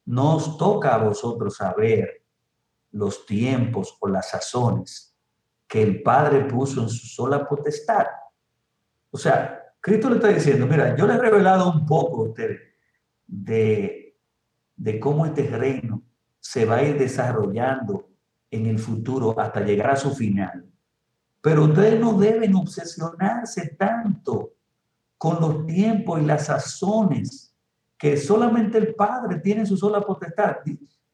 no os toca a vosotros saber los tiempos o las sazones que el Padre puso en su sola potestad. O sea, Cristo le está diciendo, mira, yo le he revelado un poco a ustedes de, de cómo este reino se va a ir desarrollando en el futuro hasta llegar a su final. Pero ustedes no deben obsesionarse tanto con los tiempos y las sazones que solamente el Padre tiene en su sola potestad.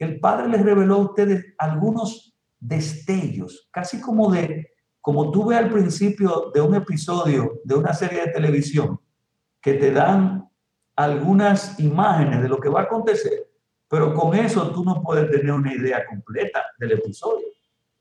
El Padre les reveló a ustedes algunos destellos, casi como de, como tú ves al principio de un episodio de una serie de televisión, que te dan algunas imágenes de lo que va a acontecer, pero con eso tú no puedes tener una idea completa del episodio.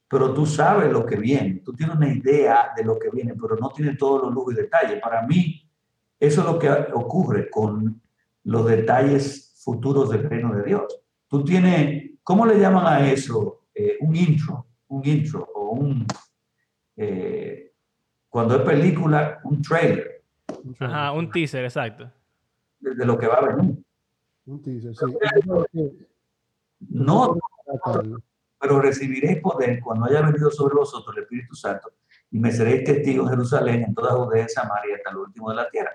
Pero tú sabes lo que viene, tú tienes una idea de lo que viene, pero no tienes todos los lujos y detalles. Para mí, eso es lo que ocurre con los detalles futuros del reino de Dios. Tú tienes, ¿cómo le llaman a eso? Eh, un intro, un intro o un, eh, cuando es película, un trailer. Ajá, un teaser, exacto. De, lo que va a venir. Un teaser, sí. no, pero recibiréis poder cuando haya venido sobre vosotros el Espíritu Santo y me seréis testigos en Jerusalén, en toda Judea, Samaria, hasta lo último de la tierra.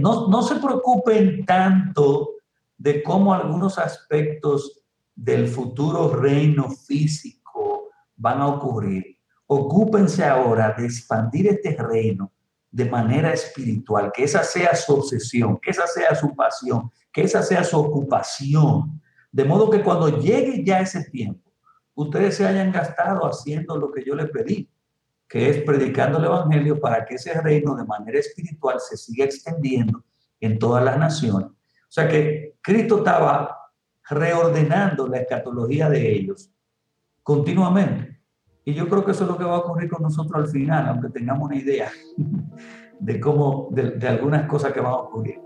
no, no se preocupen tanto de cómo algunos aspectos del futuro reino físico van a ocurrir. Ocúpense ahora de expandir este reino de manera espiritual, que esa sea su obsesión, que esa sea su pasión, que esa sea su ocupación, de modo que cuando llegue ya ese tiempo, ustedes se hayan gastado haciendo lo que yo les pedí, que es predicando el Evangelio para que ese reino de manera espiritual se siga extendiendo en todas las naciones. O sea que Cristo estaba reordenando la escatología de ellos continuamente. Y yo creo que eso es lo que va a ocurrir con nosotros al final, aunque tengamos una idea de cómo, de, algunas cosas que van a ocurrir.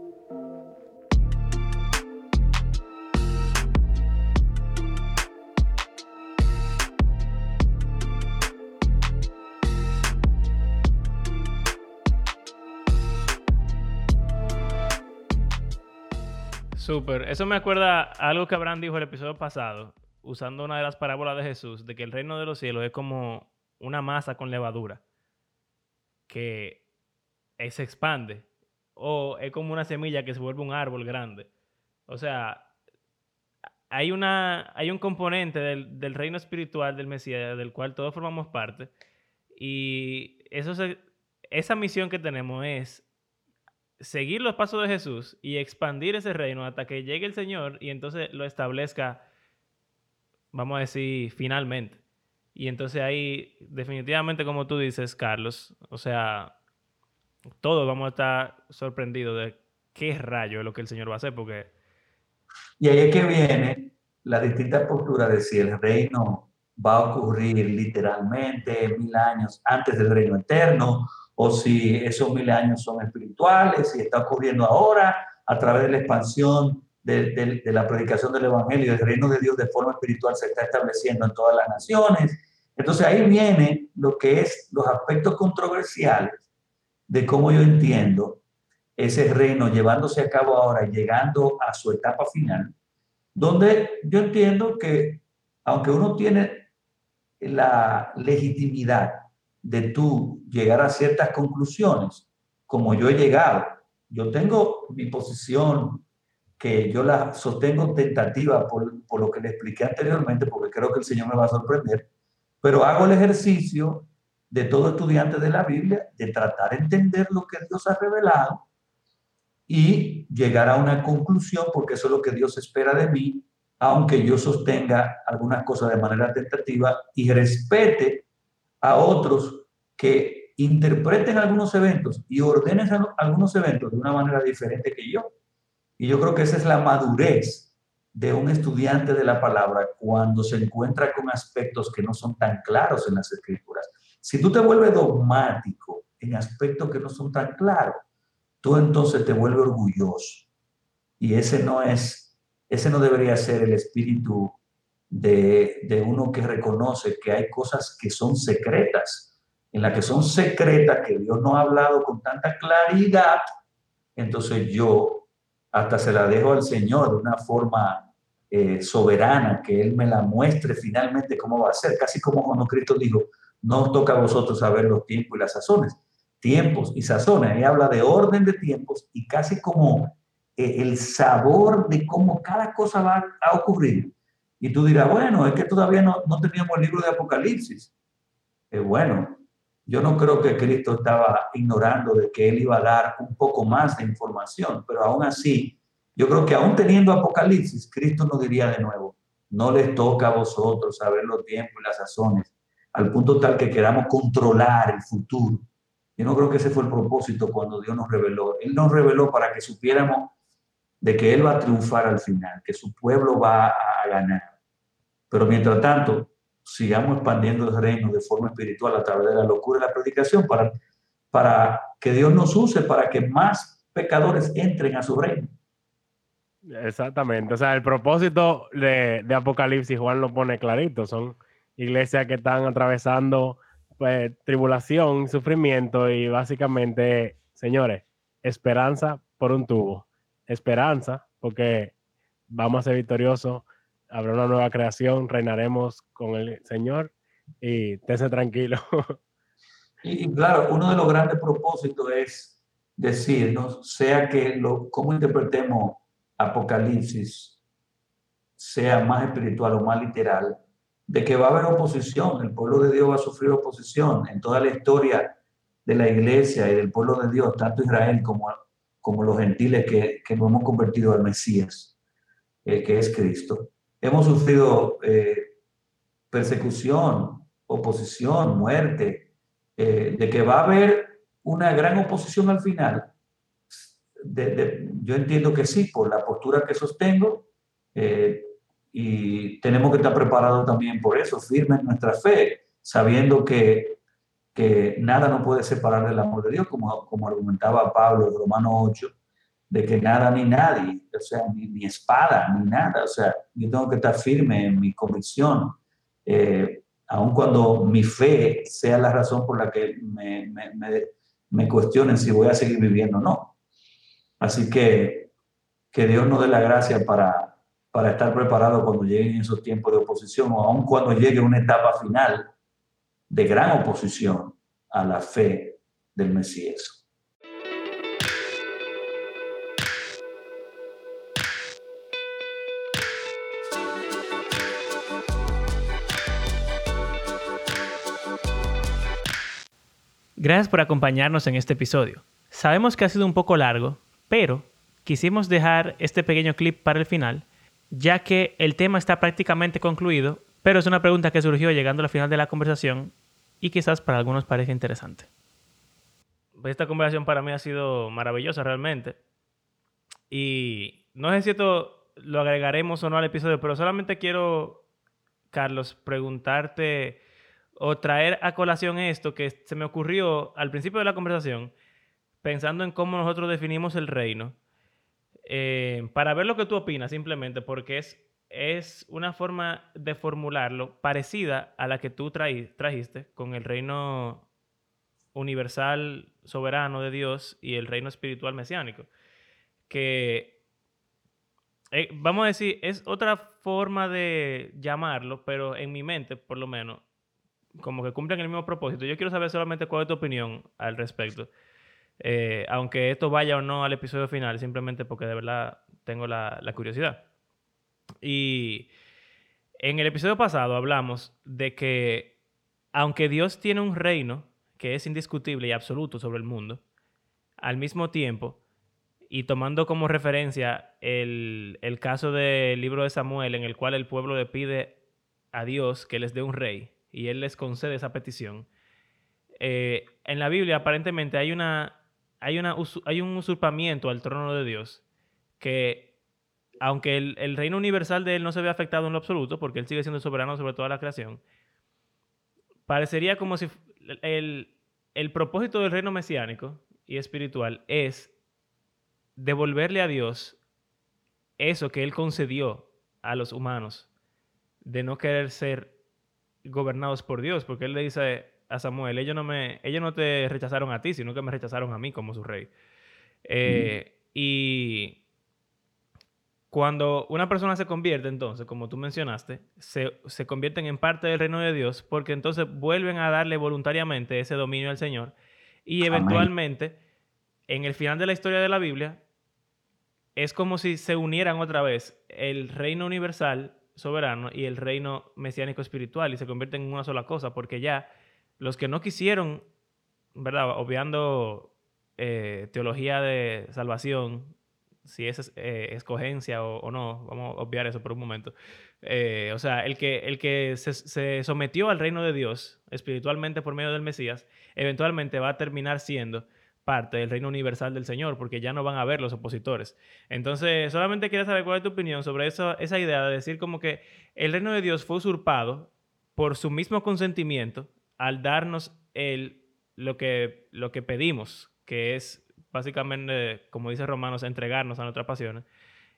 Súper. Eso me acuerda algo que Abraham dijo el episodio pasado, usando una de las parábolas de Jesús, de que el reino de los cielos es como una masa con levadura que se expande. O es como una semilla que se vuelve un árbol grande. O sea, hay, una, hay un componente del, reino espiritual del Mesías del cual todos formamos parte. Y esa misión que tenemos es seguir los pasos de Jesús y expandir ese reino hasta que llegue el Señor y entonces lo establezca, vamos a decir, finalmente. Y entonces ahí, definitivamente, como tú dices, Carlos, o sea, todos vamos a estar sorprendidos de qué rayo es lo que el Señor va a hacer, porque... Y ahí es que viene la distinta postura de si el reino va a ocurrir literalmente mil años antes del reino eterno o si esos mil años son espirituales, si está ocurriendo ahora a través de la expansión de, la predicación del Evangelio, el reino de Dios de forma espiritual se está estableciendo en todas las naciones. Entonces ahí viene lo que es los aspectos controversiales de cómo yo entiendo ese reino llevándose a cabo ahora, llegando a su etapa final, donde yo entiendo que aunque uno tiene la legitimidad de tú llegar a ciertas conclusiones, como yo he llegado. Yo tengo mi posición que yo la sostengo tentativa por, por lo que le expliqué anteriormente, porque creo que el Señor me va a sorprender, pero hago el ejercicio de todo estudiante de la Biblia de tratar de entender lo que Dios ha revelado y llegar a una conclusión, porque eso es lo que Dios espera de mí, aunque yo sostenga algunas cosas de manera tentativa y respete a otros que interpreten algunos eventos y ordenen algunos eventos de una manera diferente que yo. Y yo creo que esa es la madurez de un estudiante de la palabra cuando se encuentra con aspectos que no son tan claros en las escrituras. Si tú te vuelves dogmático en aspectos que no son tan claros, tú entonces te vuelves orgulloso. Y ese no es, ese no debería ser el espíritu de, uno que reconoce que hay cosas que son secretas, en las que son secretas, que Dios no ha hablado con tanta claridad, entonces yo hasta se la dejo al Señor de una forma eh, soberana, que Él me la muestre finalmente cómo va a ser, casi como cuando Cristo dijo, no os toca a vosotros saber los tiempos y las sazones, tiempos y sazones, Él habla de orden de tiempos y casi como eh, el sabor de cómo cada cosa va a ocurrir. Y tú dirás, bueno, es que todavía no, no teníamos el libro de Apocalipsis. Eh, bueno, yo no creo que Cristo estaba ignorando de que Él iba a dar un poco más de información, pero aún así, yo creo que aún teniendo Apocalipsis, Cristo nos diría de nuevo, no les toca a vosotros saber los tiempos y las sazones, al punto tal que queramos controlar el futuro. Yo no creo que ese fue el propósito cuando Dios nos reveló. Él nos reveló para que supiéramos de que Él va a triunfar al final, que su pueblo va a ganar. Pero mientras tanto, sigamos expandiendo el reino de forma espiritual a través de la locura y la predicación para, para que Dios nos use para que más pecadores entren a su reino. Exactamente. O sea, el propósito de, de Apocalipsis, Juan lo pone clarito, son iglesias que están atravesando pues, tribulación, sufrimiento y básicamente, señores, esperanza por un tubo. Esperanza porque vamos a ser victoriosos habrá una nueva creación, reinaremos con el Señor y estése tranquilo. Y, claro, uno de los grandes propósitos es decirnos, sea que lo, cómo interpretemos Apocalipsis, sea más espiritual o más literal, de que va a haber oposición, el pueblo de Dios va a sufrir oposición en toda la historia de la iglesia y del pueblo de Dios, tanto Israel como, como los gentiles que, que nos hemos convertido al Mesías, eh, que es Cristo. Hemos sufrido eh, persecución, oposición, muerte, eh, de que va a haber una gran oposición al final. yo entiendo que sí, por la postura que sostengo, y tenemos que estar preparados también por eso, firmes en nuestra fe, sabiendo que que nada no puede separar del amor de Dios, como, como argumentaba Pablo en Romano 8, de que nada ni nadie, o sea, ni, espada, ni nada, o sea, yo tengo que estar firme en mi convicción, eh, aun cuando mi fe sea la razón por la que me, me, me, cuestionen si voy a seguir viviendo o no. Así que que Dios nos dé la gracia para, para estar preparado cuando lleguen esos tiempos de oposición o aun cuando llegue una etapa final de gran oposición a la fe del Mesías. Gracias por acompañarnos en este episodio. Sabemos que ha sido un poco largo, pero quisimos dejar este pequeño clip para el final, ya que el tema está prácticamente concluido, pero es una pregunta que surgió llegando al final de la conversación y quizás para algunos parezca interesante. Esta conversación para mí ha sido maravillosa realmente. Y no sé si esto lo agregaremos o no al episodio, pero solamente quiero, Carlos, preguntarte o traer a colación esto que se me ocurrió al principio de la conversación, pensando en cómo nosotros definimos el reino, eh, para ver lo que tú opinas simplemente, porque es es una forma de formularlo parecida a la que tú trajiste con el reino universal soberano de Dios y el reino espiritual mesiánico. Que, eh, vamos a decir, es otra forma de llamarlo, pero en mi mente, por lo menos, como que cumplen el mismo propósito. Yo quiero saber solamente cuál es tu opinión al respecto. Eh, aunque esto vaya o no al episodio final, simplemente porque de verdad tengo la curiosidad. Y en el episodio pasado hablamos de que aunque Dios tiene un reino que es indiscutible y absoluto sobre el mundo, al mismo tiempo, y tomando como referencia el, caso del libro de Samuel en el cual el pueblo le pide a Dios que les dé un rey y él les concede esa petición, eh, en la Biblia aparentemente hay, una, hay, una, hay un usurpamiento al trono de Dios que aunque el, reino universal de él no se ve afectado en lo absoluto, porque él sigue siendo soberano sobre toda la creación, parecería como si el, el propósito del reino mesiánico y espiritual es devolverle a Dios eso que él concedió a los humanos de no querer ser gobernados por Dios, porque él le dice a Samuel, ellos no, me, ellos no te rechazaron a ti, sino que me rechazaron a mí como su rey. Eh, y cuando una persona se convierte, entonces, como tú mencionaste, se, se, convierten en parte del reino de Dios porque entonces vuelven a darle voluntariamente ese dominio al Señor y eventualmente, en el final de la historia de la Biblia, es como si se unieran otra vez el reino universal soberano y el reino mesiánico espiritual y se convierten en una sola cosa porque ya los que no quisieron, ¿verdad? Obviando eh, teología de salvación si es eh, escogencia o, no, vamos a obviar eso por un momento. Eh, o sea, el que, el que se, sometió al reino de Dios espiritualmente por medio del Mesías, eventualmente va a terminar siendo parte del reino universal del Señor, porque ya no van a ver los opositores. Entonces, solamente quería saber cuál es tu opinión sobre eso, esa idea de decir como que el reino de Dios fue usurpado por su mismo consentimiento al darnos el, lo, que, lo que pedimos, que es básicamente, como dice Romanos, entregarnos a nuestras pasiones,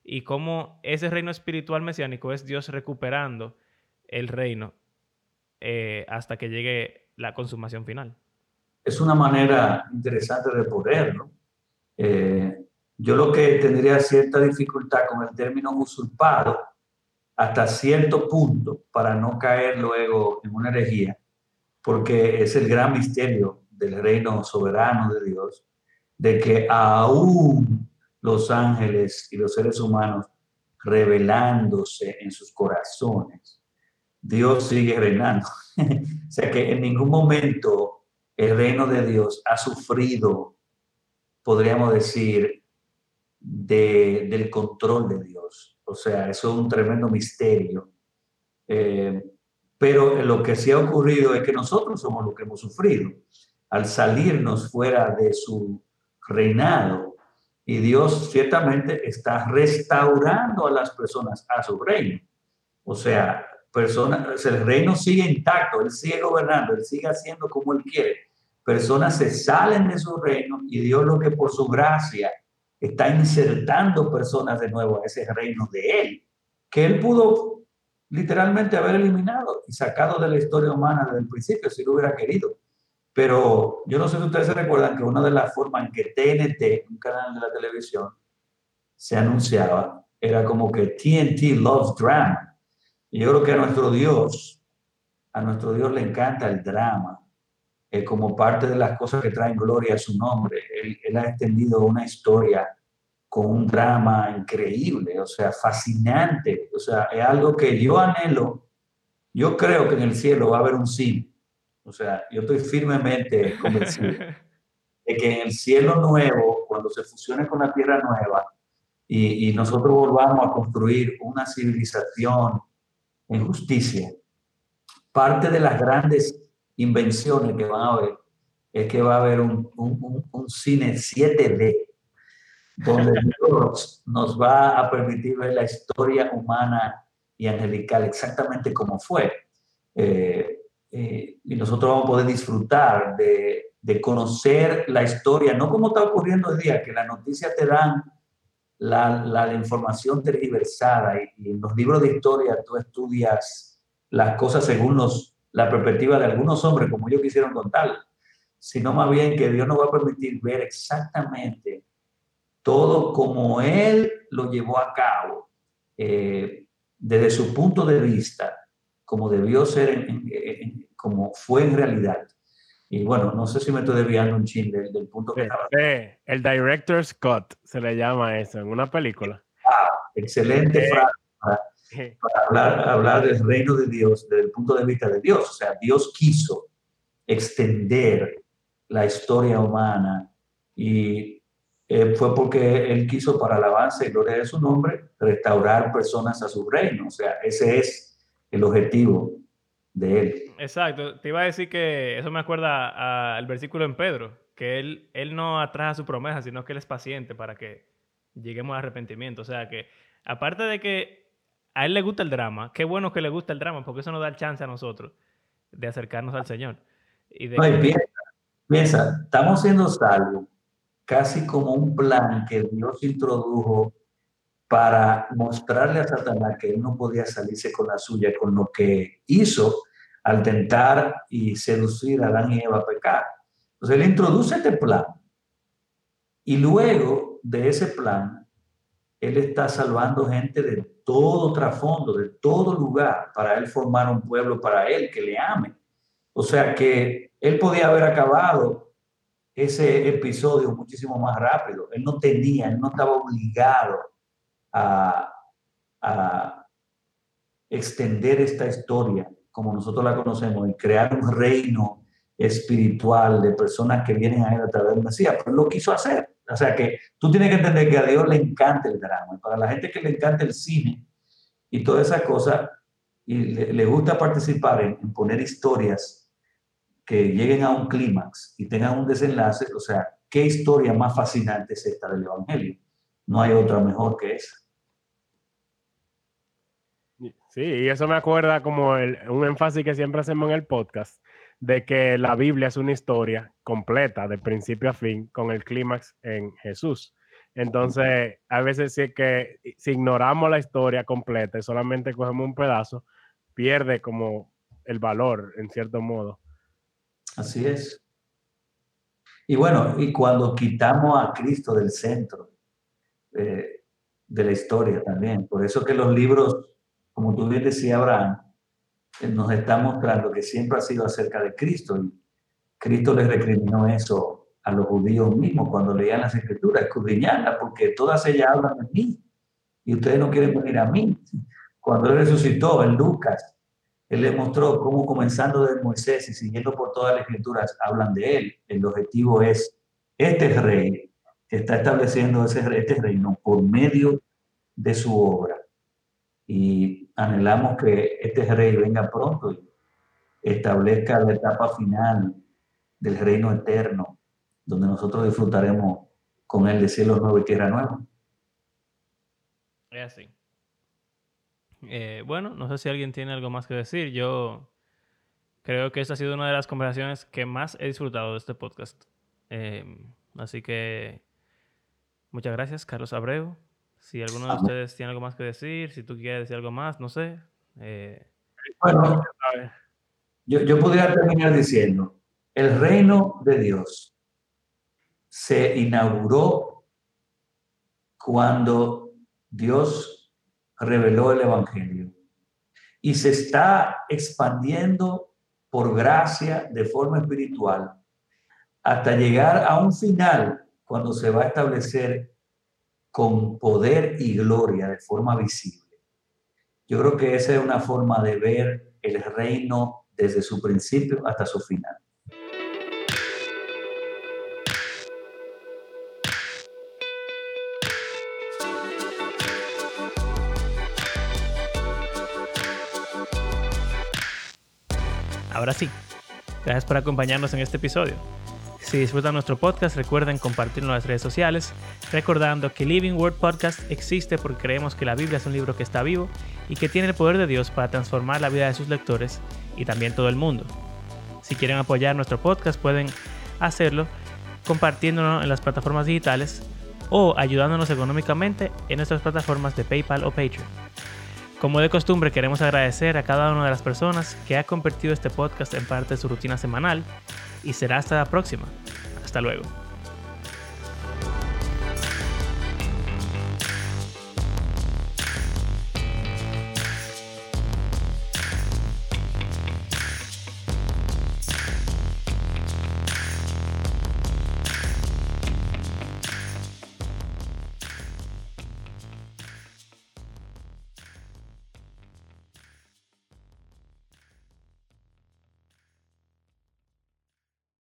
y cómo ese reino espiritual mesiánico es Dios recuperando el reino eh, hasta que llegue la consumación final. Es una manera interesante de poder, ¿no? Eh, yo lo que tendría cierta dificultad con el término usurpado, hasta cierto punto para no caer luego en una herejía, porque es el gran misterio del reino soberano de Dios, de que aún los ángeles y los seres humanos revelándose en sus corazones, Dios sigue reinando. o sea que en ningún momento el reino de Dios ha sufrido, podríamos decir, del control de Dios. O sea, eso es un tremendo misterio. Eh, pero lo que sí ha ocurrido es que nosotros somos los que hemos sufrido al salirnos fuera de su reinado. Y Dios ciertamente está restaurando a las personas a su reino. O sea, personas, el reino sigue intacto, Él sigue gobernando, Él sigue haciendo como Él quiere. Personas se salen de su reino y Dios lo que por su gracia está insertando personas de nuevo a ese reino de Él, que Él pudo literalmente haber eliminado y sacado de la historia humana desde el principio si lo hubiera querido. Pero yo no sé si ustedes se recuerdan que una de las formas en que TNT, un canal de la televisión, se anunciaba era como que TNT loves drama. Y yo creo que a nuestro Dios, a nuestro Dios le encanta el drama. es como parte de las cosas que traen gloria a su nombre. Él, él ha extendido una historia con un drama increíble, o sea, fascinante. O sea, es algo que yo anhelo. Yo creo que en el cielo va a haber un cine o sea, yo estoy firmemente convencido de que en el cielo nuevo, cuando se fusione con la tierra nueva y, nosotros volvamos a construir una civilización en justicia, parte de las grandes invenciones que van a haber es que va a haber un, un, un cine 7D, donde Dios nos va a permitir ver la historia humana y angelical exactamente como fue. Eh, eh, y nosotros vamos a poder disfrutar de, de, conocer la historia, no como está ocurriendo hoy día, que las noticias te dan la, la, información tergiversada y, en los libros de historia tú estudias las cosas según los, la perspectiva de algunos hombres, como ellos quisieron contar, sino más bien que Dios nos va a permitir ver exactamente todo como Él lo llevó a cabo eh, desde su punto de vista como debió ser, como fue en realidad. Y bueno, no sé si me estoy desviando un chin del, punto que estaba. el director Scott se le llama eso en una película. Ah, excelente frase para, hablar, hablar del reino de Dios desde el punto de vista de Dios. O sea, Dios quiso extender la historia humana y eh, fue porque Él quiso para alabanza y gloria de su nombre restaurar personas a su reino. O sea, ese es el objetivo de él. Exacto, te iba a decir que eso me acuerda al versículo en Pedro, que él, él no atrasa su promesa, sino que él es paciente para que lleguemos al arrepentimiento. O sea que, aparte de que a él le gusta el drama, qué bueno que le gusta el drama, porque eso nos da el chance a nosotros de acercarnos al Señor. Y piensa, piensa, estamos siendo salvos casi como un plan que Dios introdujo para mostrarle a Satanás que él no podía salirse con la suya, con lo que hizo al tentar y seducir a Adán y Eva a pecar. Entonces él introduce este plan y luego de ese plan, él está salvando gente de todo trasfondo, de todo lugar, para él formar un pueblo para él que le ame. O sea que él podía haber acabado ese episodio muchísimo más rápido. Él no tenía, él no estaba obligado a, extender esta historia como nosotros la conocemos y crear un reino espiritual de personas que vienen a él a través del Mesías, pero lo quiso hacer. O sea que tú tienes que entender que a Dios le encanta el drama. Y para la gente que le encanta el cine y toda esa cosa, y le, gusta participar en, en, poner historias que lleguen a un clímax y tengan un desenlace, o sea, ¿qué historia más fascinante es esta del Evangelio? No hay otra mejor que esa. Sí, y eso me acuerda como un énfasis que siempre hacemos en el podcast, de que la Biblia es una historia completa, de principio a fin, con el clímax en Jesús. Entonces, a veces sí que si ignoramos la historia completa y solamente cogemos un pedazo, pierde como el valor, en cierto modo. Así es. Y bueno, y cuando quitamos a Cristo del centro eh, de la historia también, por eso que los libros como tú bien decías, Abraham, eh, nos está mostrando que siempre ha sido acerca de Cristo. Y Cristo les recriminó eso a los judíos mismos cuando leían las escrituras, escudriñarlas, porque todas ellas hablan de mí y ustedes no quieren venir a mí. Cuando él resucitó en Lucas, él les mostró cómo comenzando de Moisés y siguiendo por todas las escrituras hablan de él. El objetivo es, este rey que está estableciendo ese, este reino por medio de su obra. Y anhelamos que este rey venga pronto y establezca la etapa final del reino eterno, donde nosotros disfrutaremos con él de cielos nuevos y tierra nueva. Es así. Eh, bueno, no sé si alguien tiene algo más que decir. Yo creo que esta ha sido una de las conversaciones que más he disfrutado de este podcast. Em, así que muchas gracias, Carlos Abreu. Si alguno de ustedes tiene algo más que decir, si tú quieres decir algo más, no sé. Eh, bueno, yo, yo podría terminar diciendo, el reino de Dios se inauguró cuando Dios reveló el Evangelio y se está expandiendo por gracia de forma espiritual hasta llegar a un final cuando se va a establecer con poder y gloria de forma visible. Yo creo que esa es una forma de ver el reino desde su principio hasta su final. Ahora sí, gracias por acompañarnos en este episodio. Si disfrutan nuestro podcast, recuerden compartirlo en las redes sociales, recordando que Living Word Podcast existe porque creemos que la Biblia es un libro que está vivo y que tiene el poder de Dios para transformar la vida de sus lectores y también todo el mundo. Si quieren apoyar nuestro podcast, pueden hacerlo compartiéndolo en las plataformas digitales o ayudándonos económicamente en nuestras plataformas de PayPal o Patreon. Como de costumbre, queremos agradecer a cada una de las personas que ha convertido este podcast en parte de su rutina semanal y será hasta la próxima. Hasta luego.